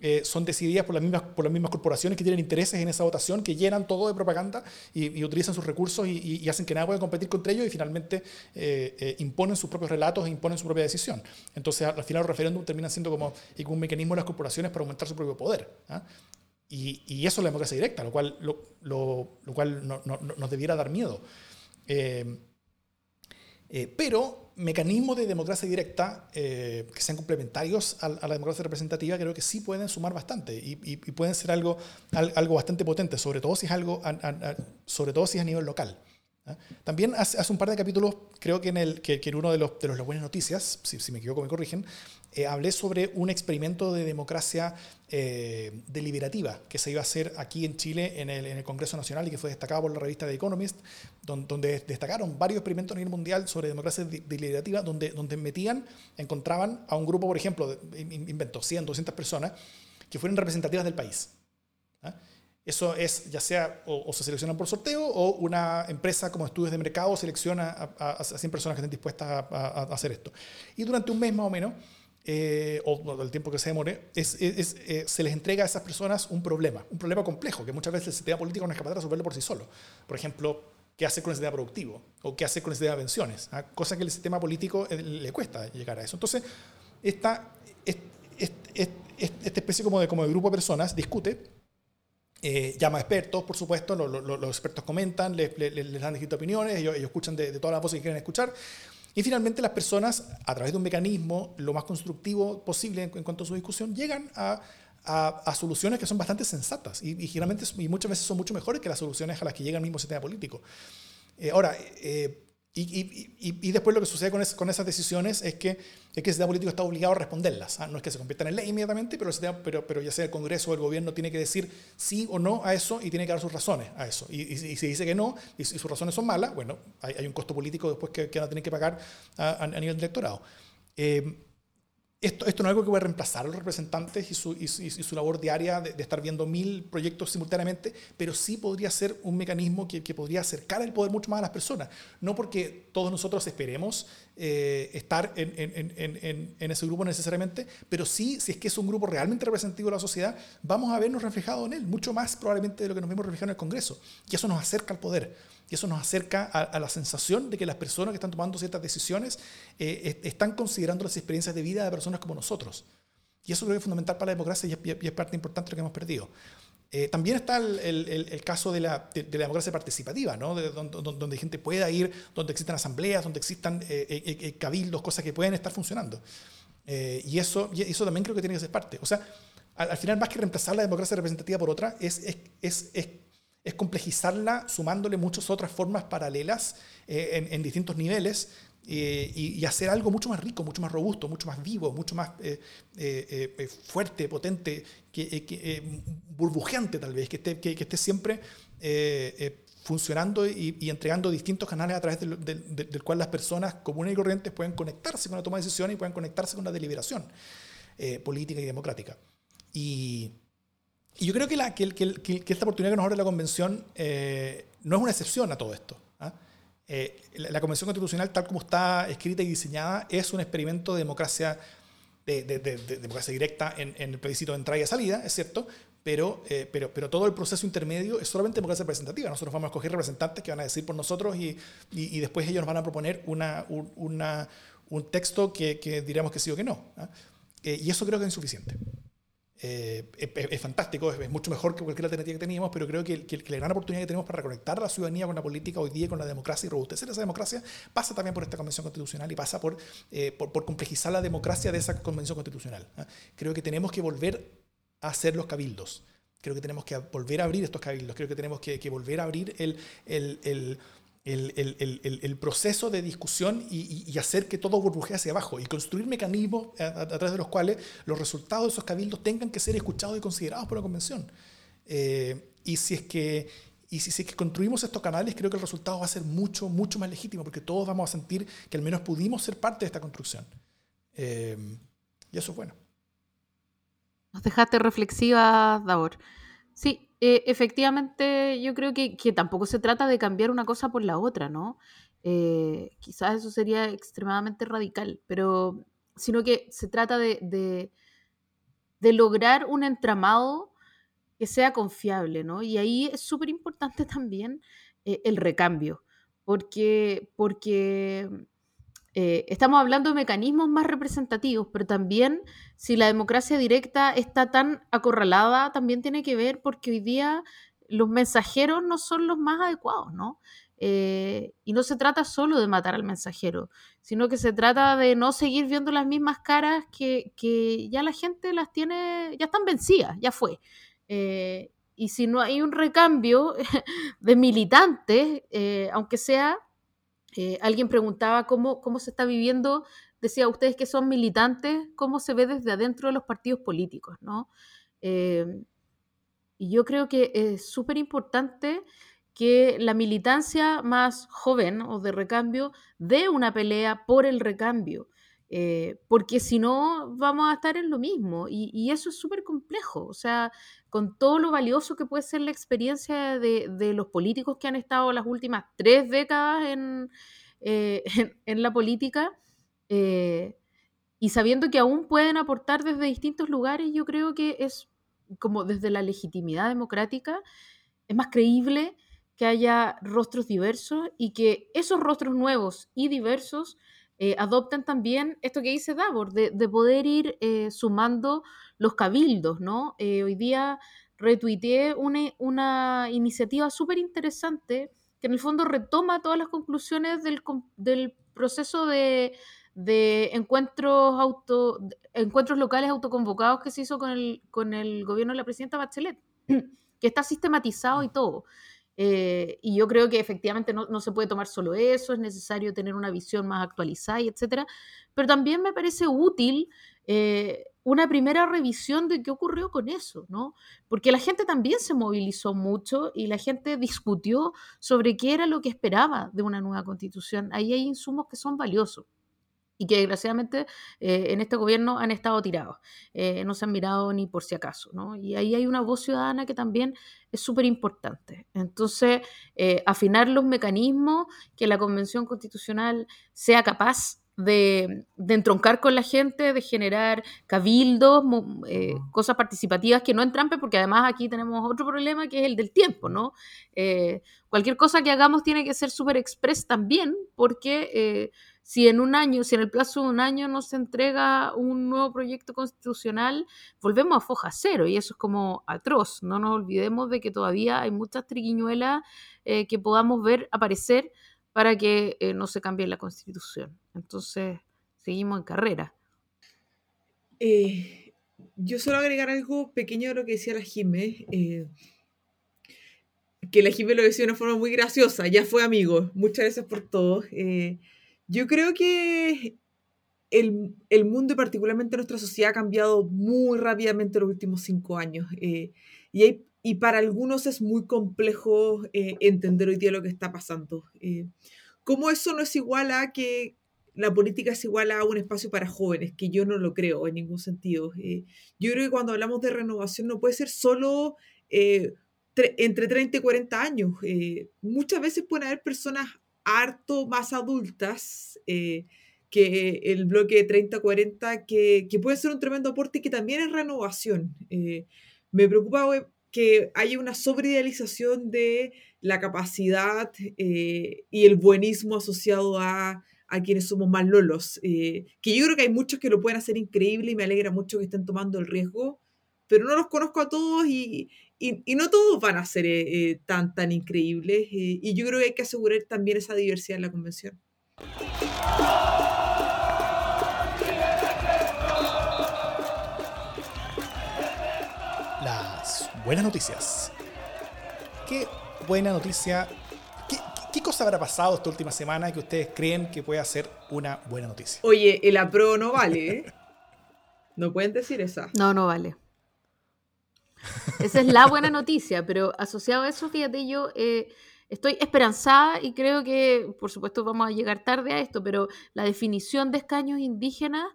eh, son decididas por las, mismas, por las mismas corporaciones que tienen intereses en esa votación, que llenan todo de propaganda y, utilizan sus recursos y, y, hacen que nada pueda competir contra ellos y finalmente eh, imponen sus propios relatos e imponen su propia decisión. Entonces, al final, los referéndums terminan siendo como, un mecanismo de las corporaciones para aumentar su propio poder. Y, y, eso es la democracia directa, lo cual, lo, lo, lo cual no, no, nos debiera dar miedo. Eh, eh, pero mecanismos de democracia directa eh, que sean complementarios a, a, la democracia representativa creo que sí pueden sumar bastante y, y, y pueden ser algo, al, algo bastante potente, sobre todo si es, algo a, sobre todo si es a nivel local. ¿Eh? También hace, hace, un par de capítulos, creo que en, el, que, que en uno de los, de los, las buenas noticias, si, si me equivoco me corrigen, eh, hablé sobre un experimento de democracia eh, deliberativa que se iba a hacer aquí en Chile en el, en el, Congreso Nacional y que fue destacado por la revista The Economist, donde, donde destacaron varios experimentos a nivel mundial sobre democracia deliberativa, donde, donde metían, encontraban a un grupo, por ejemplo, de, invento, 100, 200 personas, que fueran representativas del país. ¿eh? Eso es, ya sea, o, o, se seleccionan por sorteo, o una empresa como estudios de mercado selecciona a, a, a 100 personas que estén dispuestas a, hacer esto. Y durante un mes más o menos, eh, o el tiempo que se demore, es, es, eh, se les entrega a esas personas un problema, un problema complejo, que muchas veces el sistema político no es capaz de resolverlo por sí solo. Por ejemplo, ¿qué hace con el sistema productivo? ¿O qué hace con el sistema de pensiones? ¿Ah? Cosa que el sistema político eh, le cuesta llegar a eso. Entonces, esta, esta, esta especie como de, como de grupo de personas discute eh, llama a expertos, por supuesto, lo, lo, los expertos comentan, les, les, les dan distintas opiniones, ellos, ellos escuchan de, de, todas las voces que quieren escuchar, y finalmente las personas, a través de un mecanismo lo más constructivo posible en, en cuanto a su discusión, llegan a, a, a, soluciones que son bastante sensatas y, y, generalmente, y muchas veces son mucho mejores que las soluciones a las que llega el mismo sistema político. Eh, ahora, eh, y, y, y, después lo que sucede con, es, con, esas decisiones es que, es que el sistema político está obligado a responderlas. ¿ah? No es que se conviertan en ley inmediatamente, pero, ya sea el Congreso o el gobierno tiene que decir sí o no a eso y tiene que dar sus razones a eso. Y, si dice que no y, sus razones son malas, bueno, hay, un costo político después que, que van a tener que pagar a, nivel del electorado. Eh, esto, no es algo que va a reemplazar a los representantes y su, y, y labor diaria de, de, estar viendo mil proyectos simultáneamente, pero sí podría ser un mecanismo que, que, podría acercar el poder mucho más a las personas. No porque todos nosotros esperemos eh, estar en, en, en, en, ese grupo necesariamente, pero sí, si es que es un grupo realmente representativo de la sociedad, vamos a vernos reflejados en él, mucho más probablemente de lo que nos vemos reflejados en el Congreso. Y eso nos acerca al poder. Y eso nos acerca a, a, la sensación de que las personas que están tomando ciertas decisiones eh, están considerando las experiencias de vida de personas como nosotros. Y eso creo que es fundamental para la democracia y es, y es parte importante de lo que hemos perdido. Eh, también está el, el, el, caso de la, de, de la democracia participativa, ¿no? de, donde, donde, gente pueda ir, donde existan asambleas, donde existan eh, eh, eh cabildos, cosas que pueden estar funcionando. Eh, y, eso, y eso también creo que tiene que ser parte. O sea, al, al, final, más que reemplazar la democracia representativa por otra, es, es, es, es es complejizarla sumándole muchas otras formas paralelas eh, en, en, distintos niveles eh, y, y, hacer algo mucho más rico, mucho más robusto, mucho más vivo, mucho más eh, eh, eh fuerte, potente, que, que burbujeante tal vez, que esté, que, que esté siempre funcionando y, y, entregando distintos canales a través del, del, del, cual las personas comunes y corrientes pueden conectarse con la toma de decisiones y pueden conectarse con la deliberación política y democrática. Y, y yo creo que, la, que, que, que, esta oportunidad que nos abre la Convención eh, no es una excepción a todo esto. Eh, la, la, Convención Constitucional, tal como está escrita y diseñada, es un experimento de democracia, de, de, de, de democracia directa en, en, el plebiscito de entrada y salida, es cierto, pero, eh, pero, pero todo el proceso intermedio es solamente democracia representativa. Nosotros vamos a escoger representantes que van a decir por nosotros y, y, y después ellos nos van a proponer una, un, una, un texto que, que, diremos que sí o que no. ¿ah? Eh, y eso creo que es insuficiente. Eh, es, fantástico, es, mucho mejor que cualquier alternativa que teníamos, pero creo que, la gran oportunidad que tenemos para reconectar a la ciudadanía con la política hoy día, con la democracia y robustecer esa democracia, pasa también por esta convención constitucional y pasa por, eh, por, complejizar la democracia de esa convención constitucional. ¿ah? Creo que tenemos que volver a hacer los cabildos. Creo que tenemos que volver a abrir estos cabildos. Creo que tenemos que, volver a abrir el, el el, proceso de discusión y, hacer que todo burbujee hacia abajo y construir mecanismos a, través de los cuales los resultados de esos cabildos tengan que ser escuchados y considerados por la convención. Eh, y si es que y si, que construimos estos canales, creo que el resultado va a ser mucho, mucho más legítimo, porque todos vamos a sentir que al menos pudimos ser parte de esta construcción. Eh, y eso es bueno. Nos dejaste reflexiva, Davor. Sí, eh, efectivamente, yo creo que, tampoco se trata de cambiar una cosa por la otra, ¿no? Eh, quizás eso sería extremadamente radical, pero sino que se trata de, de, lograr un entramado que sea confiable, ¿no? Y ahí es súper importante también eh, el recambio, porque, porque eh, estamos hablando de mecanismos más representativos, pero también si la democracia directa está tan acorralada, también tiene que ver porque hoy día los mensajeros no son los más adecuados, ¿no? Eh, y no se trata solo de matar al mensajero, sino que se trata de no seguir viendo las mismas caras que, ya la gente las tiene, ya están vencidas, ya fue. Eh, y si no hay un recambio de militantes, aunque sea eh, alguien preguntaba cómo, cómo se está viviendo, decía ustedes que son militantes, cómo se ve desde adentro de los partidos políticos, ¿no? Eh, y yo creo que es súper importante que la militancia más joven o de recambio dé una pelea por el recambio. Eh, porque si no vamos a estar en lo mismo y, eso es súper complejo, o sea, con todo lo valioso que puede ser la experiencia de, los políticos que han estado las últimas tres décadas en, eh, la política eh, y sabiendo que aún pueden aportar desde distintos lugares, yo creo que es como desde la legitimidad democrática, es más creíble que haya rostros diversos y que esos rostros nuevos y diversos eh, adopten también esto que dice Davor, de, poder ir eh, sumando los cabildos, ¿no? Eh, hoy día retuiteé una, una iniciativa súper interesante que en el fondo retoma todas las conclusiones del, del proceso de, de encuentros, auto, encuentros locales autoconvocados que se hizo con el, con el gobierno de la presidenta Bachelet, que está sistematizado y todo. Eh, y yo creo que efectivamente no, se puede tomar solo eso, es necesario tener una visión más actualizada y etcétera. Pero también me parece útil eh, una primera revisión de qué ocurrió con eso, ¿no? Porque la gente también se movilizó mucho y la gente discutió sobre qué era lo que esperaba de una nueva constitución. Ahí hay insumos que son valiosos y que desgraciadamente eh, en este gobierno han estado tirados, eh, no se han mirado ni por si acaso, ¿no? Y ahí hay una voz ciudadana que también es súper importante. Entonces, eh, afinar los mecanismos, que la Convención Constitucional sea capaz de, entroncar con la gente, de generar cabildos, cosas participativas que no entrampen, porque además aquí tenemos otro problema que es el del tiempo, ¿no? cualquier cosa que hagamos tiene que ser súper express también, porque si en un año, si en el plazo de un año no se entrega un nuevo proyecto constitucional, volvemos a foja cero y eso es como atroz. No nos olvidemos de que todavía hay muchas triquiñuelas eh, que podamos ver aparecer para que eh, no se cambie la constitución. Entonces, seguimos en carrera. Eh, yo solo agregar algo pequeño a lo que decía la Jimé que la Jimé lo decía de una forma muy graciosa, ya fue amigo, muchas gracias por todo. Yo creo que el, el, mundo y particularmente nuestra sociedad ha cambiado muy rápidamente en los últimos cinco años. Eh, y, y para algunos es muy complejo eh, entender hoy día lo que está pasando. Eh, ¿Cómo eso no es igual a que la política es igual a un espacio para jóvenes? Que yo no lo creo en ningún sentido. yo creo que cuando hablamos de renovación no puede ser solo entre 30 y 40 años. muchas veces pueden haber personas harto más adultas eh, que el bloque 30-40, que, que, puede ser un tremendo aporte y que también es renovación. Eh, me preocupa eh, que haya una sobreidealización de la capacidad y el buenismo asociado a, a quienes somos más lolos. que yo creo que hay muchos que lo pueden hacer increíble y me alegra mucho que estén tomando el riesgo, pero no los conozco a todos y, y, no todos van a ser eh, eh, tan, tan increíbles. Eh, y yo creo que hay que asegurar también esa diversidad en la convención. Las buenas noticias. Qué buena noticia. ¿Qué, qué cosa habrá pasado esta última semana que ustedes creen que puede ser una buena noticia? Oye, el apro no vale, ¿eh? No pueden decir esa. No, no vale. Esa es la buena noticia, pero asociado a eso, fíjate, yo eh, estoy esperanzada y creo que, por supuesto, vamos a llegar tarde a esto, pero la definición de escaños indígenas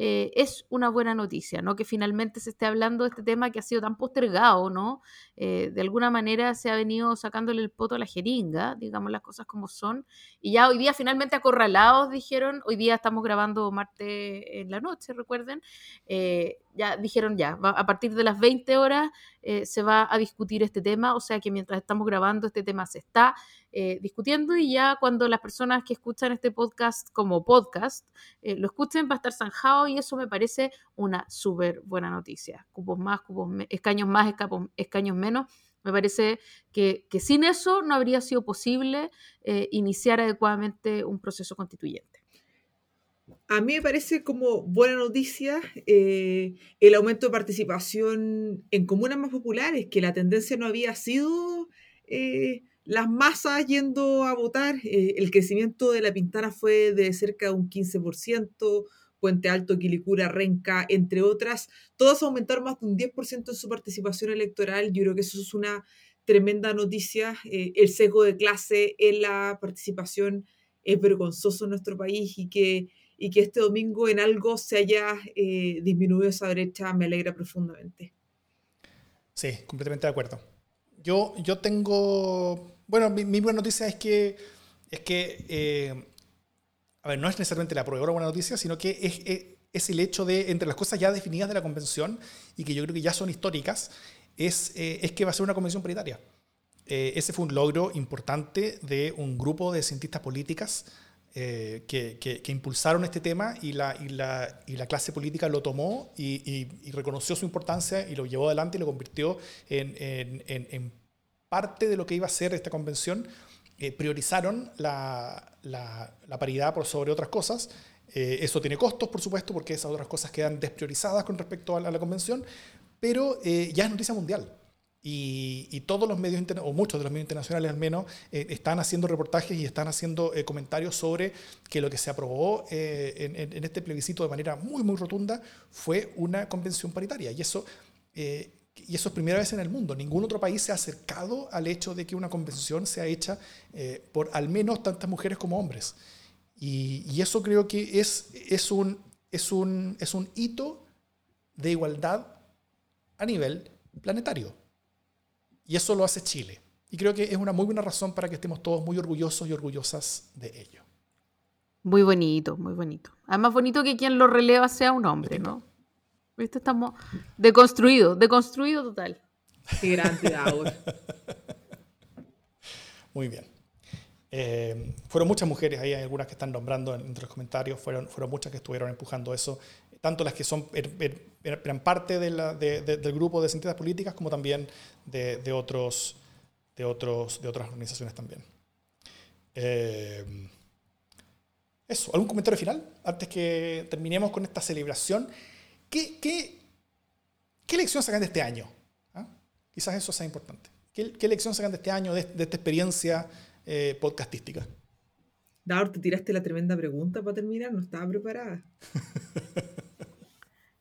eh, es una buena noticia, ¿no? Que finalmente se esté hablando de este tema que ha sido tan postergado, ¿no? Eh, de alguna manera se ha venido sacándole el poto a la jeringa, digamos las cosas como son, y ya hoy día finalmente acorralados dijeron, hoy día estamos grabando martes en la noche, recuerden, eh, ya dijeron ya, a partir de las 20 horas se va a discutir este tema, o sea que mientras estamos grabando este tema se está eh, discutiendo y ya cuando las personas que escuchan este podcast como podcast eh, lo escuchen va a estar zanjado y eso me parece una súper buena noticia. Cupos más, cupos escaños más, escaños menos. Me parece que, sin eso no habría sido posible eh, iniciar adecuadamente un proceso constituyente. A mí me parece como buena noticia el aumento de participación en comunas más populares, que la tendencia no había sido las masas yendo a votar, eh, el crecimiento de la Pintana fue de cerca de un 15%, Puente Alto, Quilicura, Renca, entre otras, todas aumentaron más de un 10% en su participación electoral. Yo creo que eso es una tremenda noticia. Eh, el sesgo de clase en la participación es vergonzoso en nuestro país y que, y que este domingo en algo se haya eh, disminuido esa brecha me alegra profundamente. Sí, completamente de acuerdo. Yo, yo tengo bueno, mi, buena noticia es que, es que eh, a ver, no es necesariamente la prueba de buena noticia, sino que es, es, el hecho de, entre las cosas ya definidas de la convención y que yo creo que ya son históricas, es, eh, es que va a ser una convención paritaria. Eh, ese fue un logro importante de un grupo de cientistas políticas que, que, impulsaron este tema y la, y la, y la clase política lo tomó y, y, reconoció su importancia y lo llevó adelante y lo convirtió en, en, en parte de lo que iba a ser esta convención, eh, priorizaron la, la, paridad por sobre otras cosas. Eh, eso tiene costos, por supuesto, porque esas otras cosas quedan despriorizadas con respecto a la, convención, pero eh, ya es noticia mundial. Y, y, todos los medios, o muchos de los medios internacionales al menos, están haciendo reportajes y están haciendo comentarios sobre que lo que se aprobó en, en, este plebiscito de manera muy, muy rotunda fue una convención paritaria. Y eso y eso es primera vez en el mundo. Ningún otro país se ha acercado al hecho de que una convención sea hecha eh, por al menos tantas mujeres como hombres. Y, eso creo que es, es, un, es, un, es un hito de igualdad a nivel planetario. Y eso lo hace Chile. Y creo que es una muy buena razón para que estemos todos muy orgullosos y orgullosas de ello. Muy bonito, muy bonito. Además, bonito que quien lo releva sea un hombre, ¿no? ¿Viste? Estamos deconstruidos, deconstruido total. Qué grande, Muy bien. Eh, fueron muchas mujeres, ahí hay algunas que están nombrando entre los comentarios, fueron, fueron muchas que estuvieron empujando eso, tanto las que son, er, er, er, eran parte de la, del grupo de científicas políticas como también de, otros, de, otros, de otras organizaciones también. Eh, eso, ¿algún comentario final antes que terminemos con esta celebración? ¿Qué, qué, qué lección sacan de este año? ¿Ah? Quizás eso sea importante. ¿Qué, ¿Qué, lección sacan de este año, de, esta experiencia eh, podcastística? Daur, te tiraste la tremenda pregunta para terminar, no estaba preparada.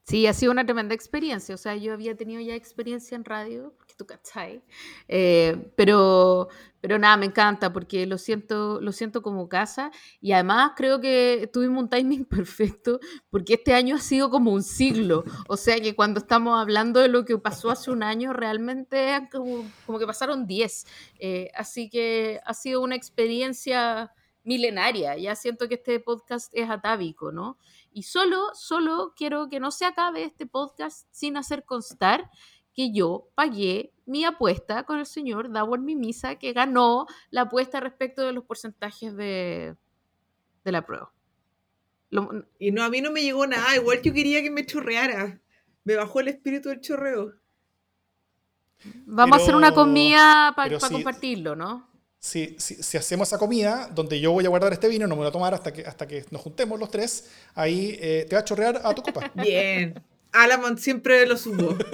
Sí, ha sido una tremenda experiencia. O sea, yo había tenido ya experiencia en radio, porque tú cachai. Eh, pero, pero nada, me encanta porque lo siento, lo siento como casa. Y además creo que tuvimos un timing perfecto porque este año ha sido como un siglo. O sea que cuando estamos hablando de lo que pasó hace un año, realmente como, como que pasaron 10. Eh, así que ha sido una experiencia milenaria. Ya siento que este podcast es atávico, ¿no? Y solo, solo quiero que no se acabe este podcast sin hacer constar que yo pagué mi apuesta con el señor Davor Mimisa, que ganó la apuesta respecto de los porcentajes de, la prueba. y no, a mí no me llegó nada, igual yo quería que me chorreara. Me bajó el espíritu del chorreo. Vamos a hacer una comida para compartirlo, ¿no? Si, si, si hacemos esa comida, donde yo voy a guardar este vino, no me lo voy a tomar hasta que, hasta que nos juntemos los tres, ahí eh, te va a chorrear a tu copa. Bien. Alamont siempre lo supo.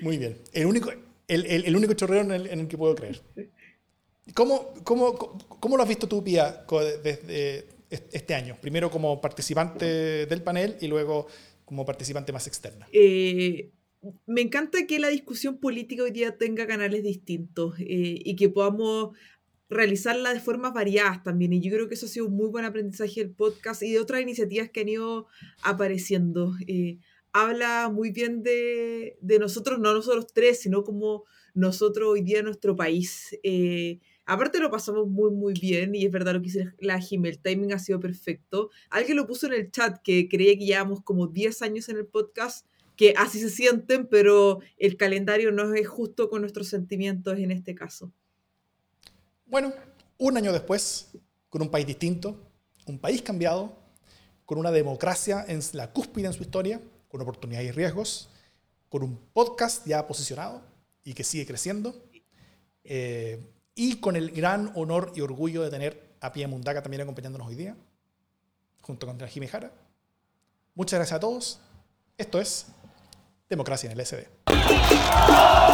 Muy bien. El único, el, el- el único chorreo en el, en el que puedo creer. ¿Cómo, cómo, cómo lo has visto tú, Pía, desde est- este año? Primero como participante del panel y luego como participante más externa. Eh, me encanta que la discusión política hoy día tenga canales distintos eh, y que podamos realizarla de formas variadas también. Y yo creo que eso ha sido un muy buen aprendizaje del podcast y de otras iniciativas que han ido apareciendo. Eh, habla muy bien de, de nosotros, no nosotros tres, sino como nosotros hoy día en nuestro país. Eh, aparte lo pasamos muy, muy bien y es verdad lo que dice la Jimé, el timing ha sido perfecto. Alguien lo puso en el chat que creía que llevamos como 10 años en el podcast, que así se sienten, pero el calendario no es justo con nuestros sentimientos en este caso. Bueno, un año después, con un país distinto, un país cambiado, con una democracia en la cúspide en su historia, con oportunidades y riesgos, con un podcast ya posicionado y que sigue creciendo, eh, y con el gran honor y orgullo de tener a Pia Mundaca también acompañándonos hoy día, junto con Jimmy Jara. Muchas gracias a todos. Esto es Democracia en el SD.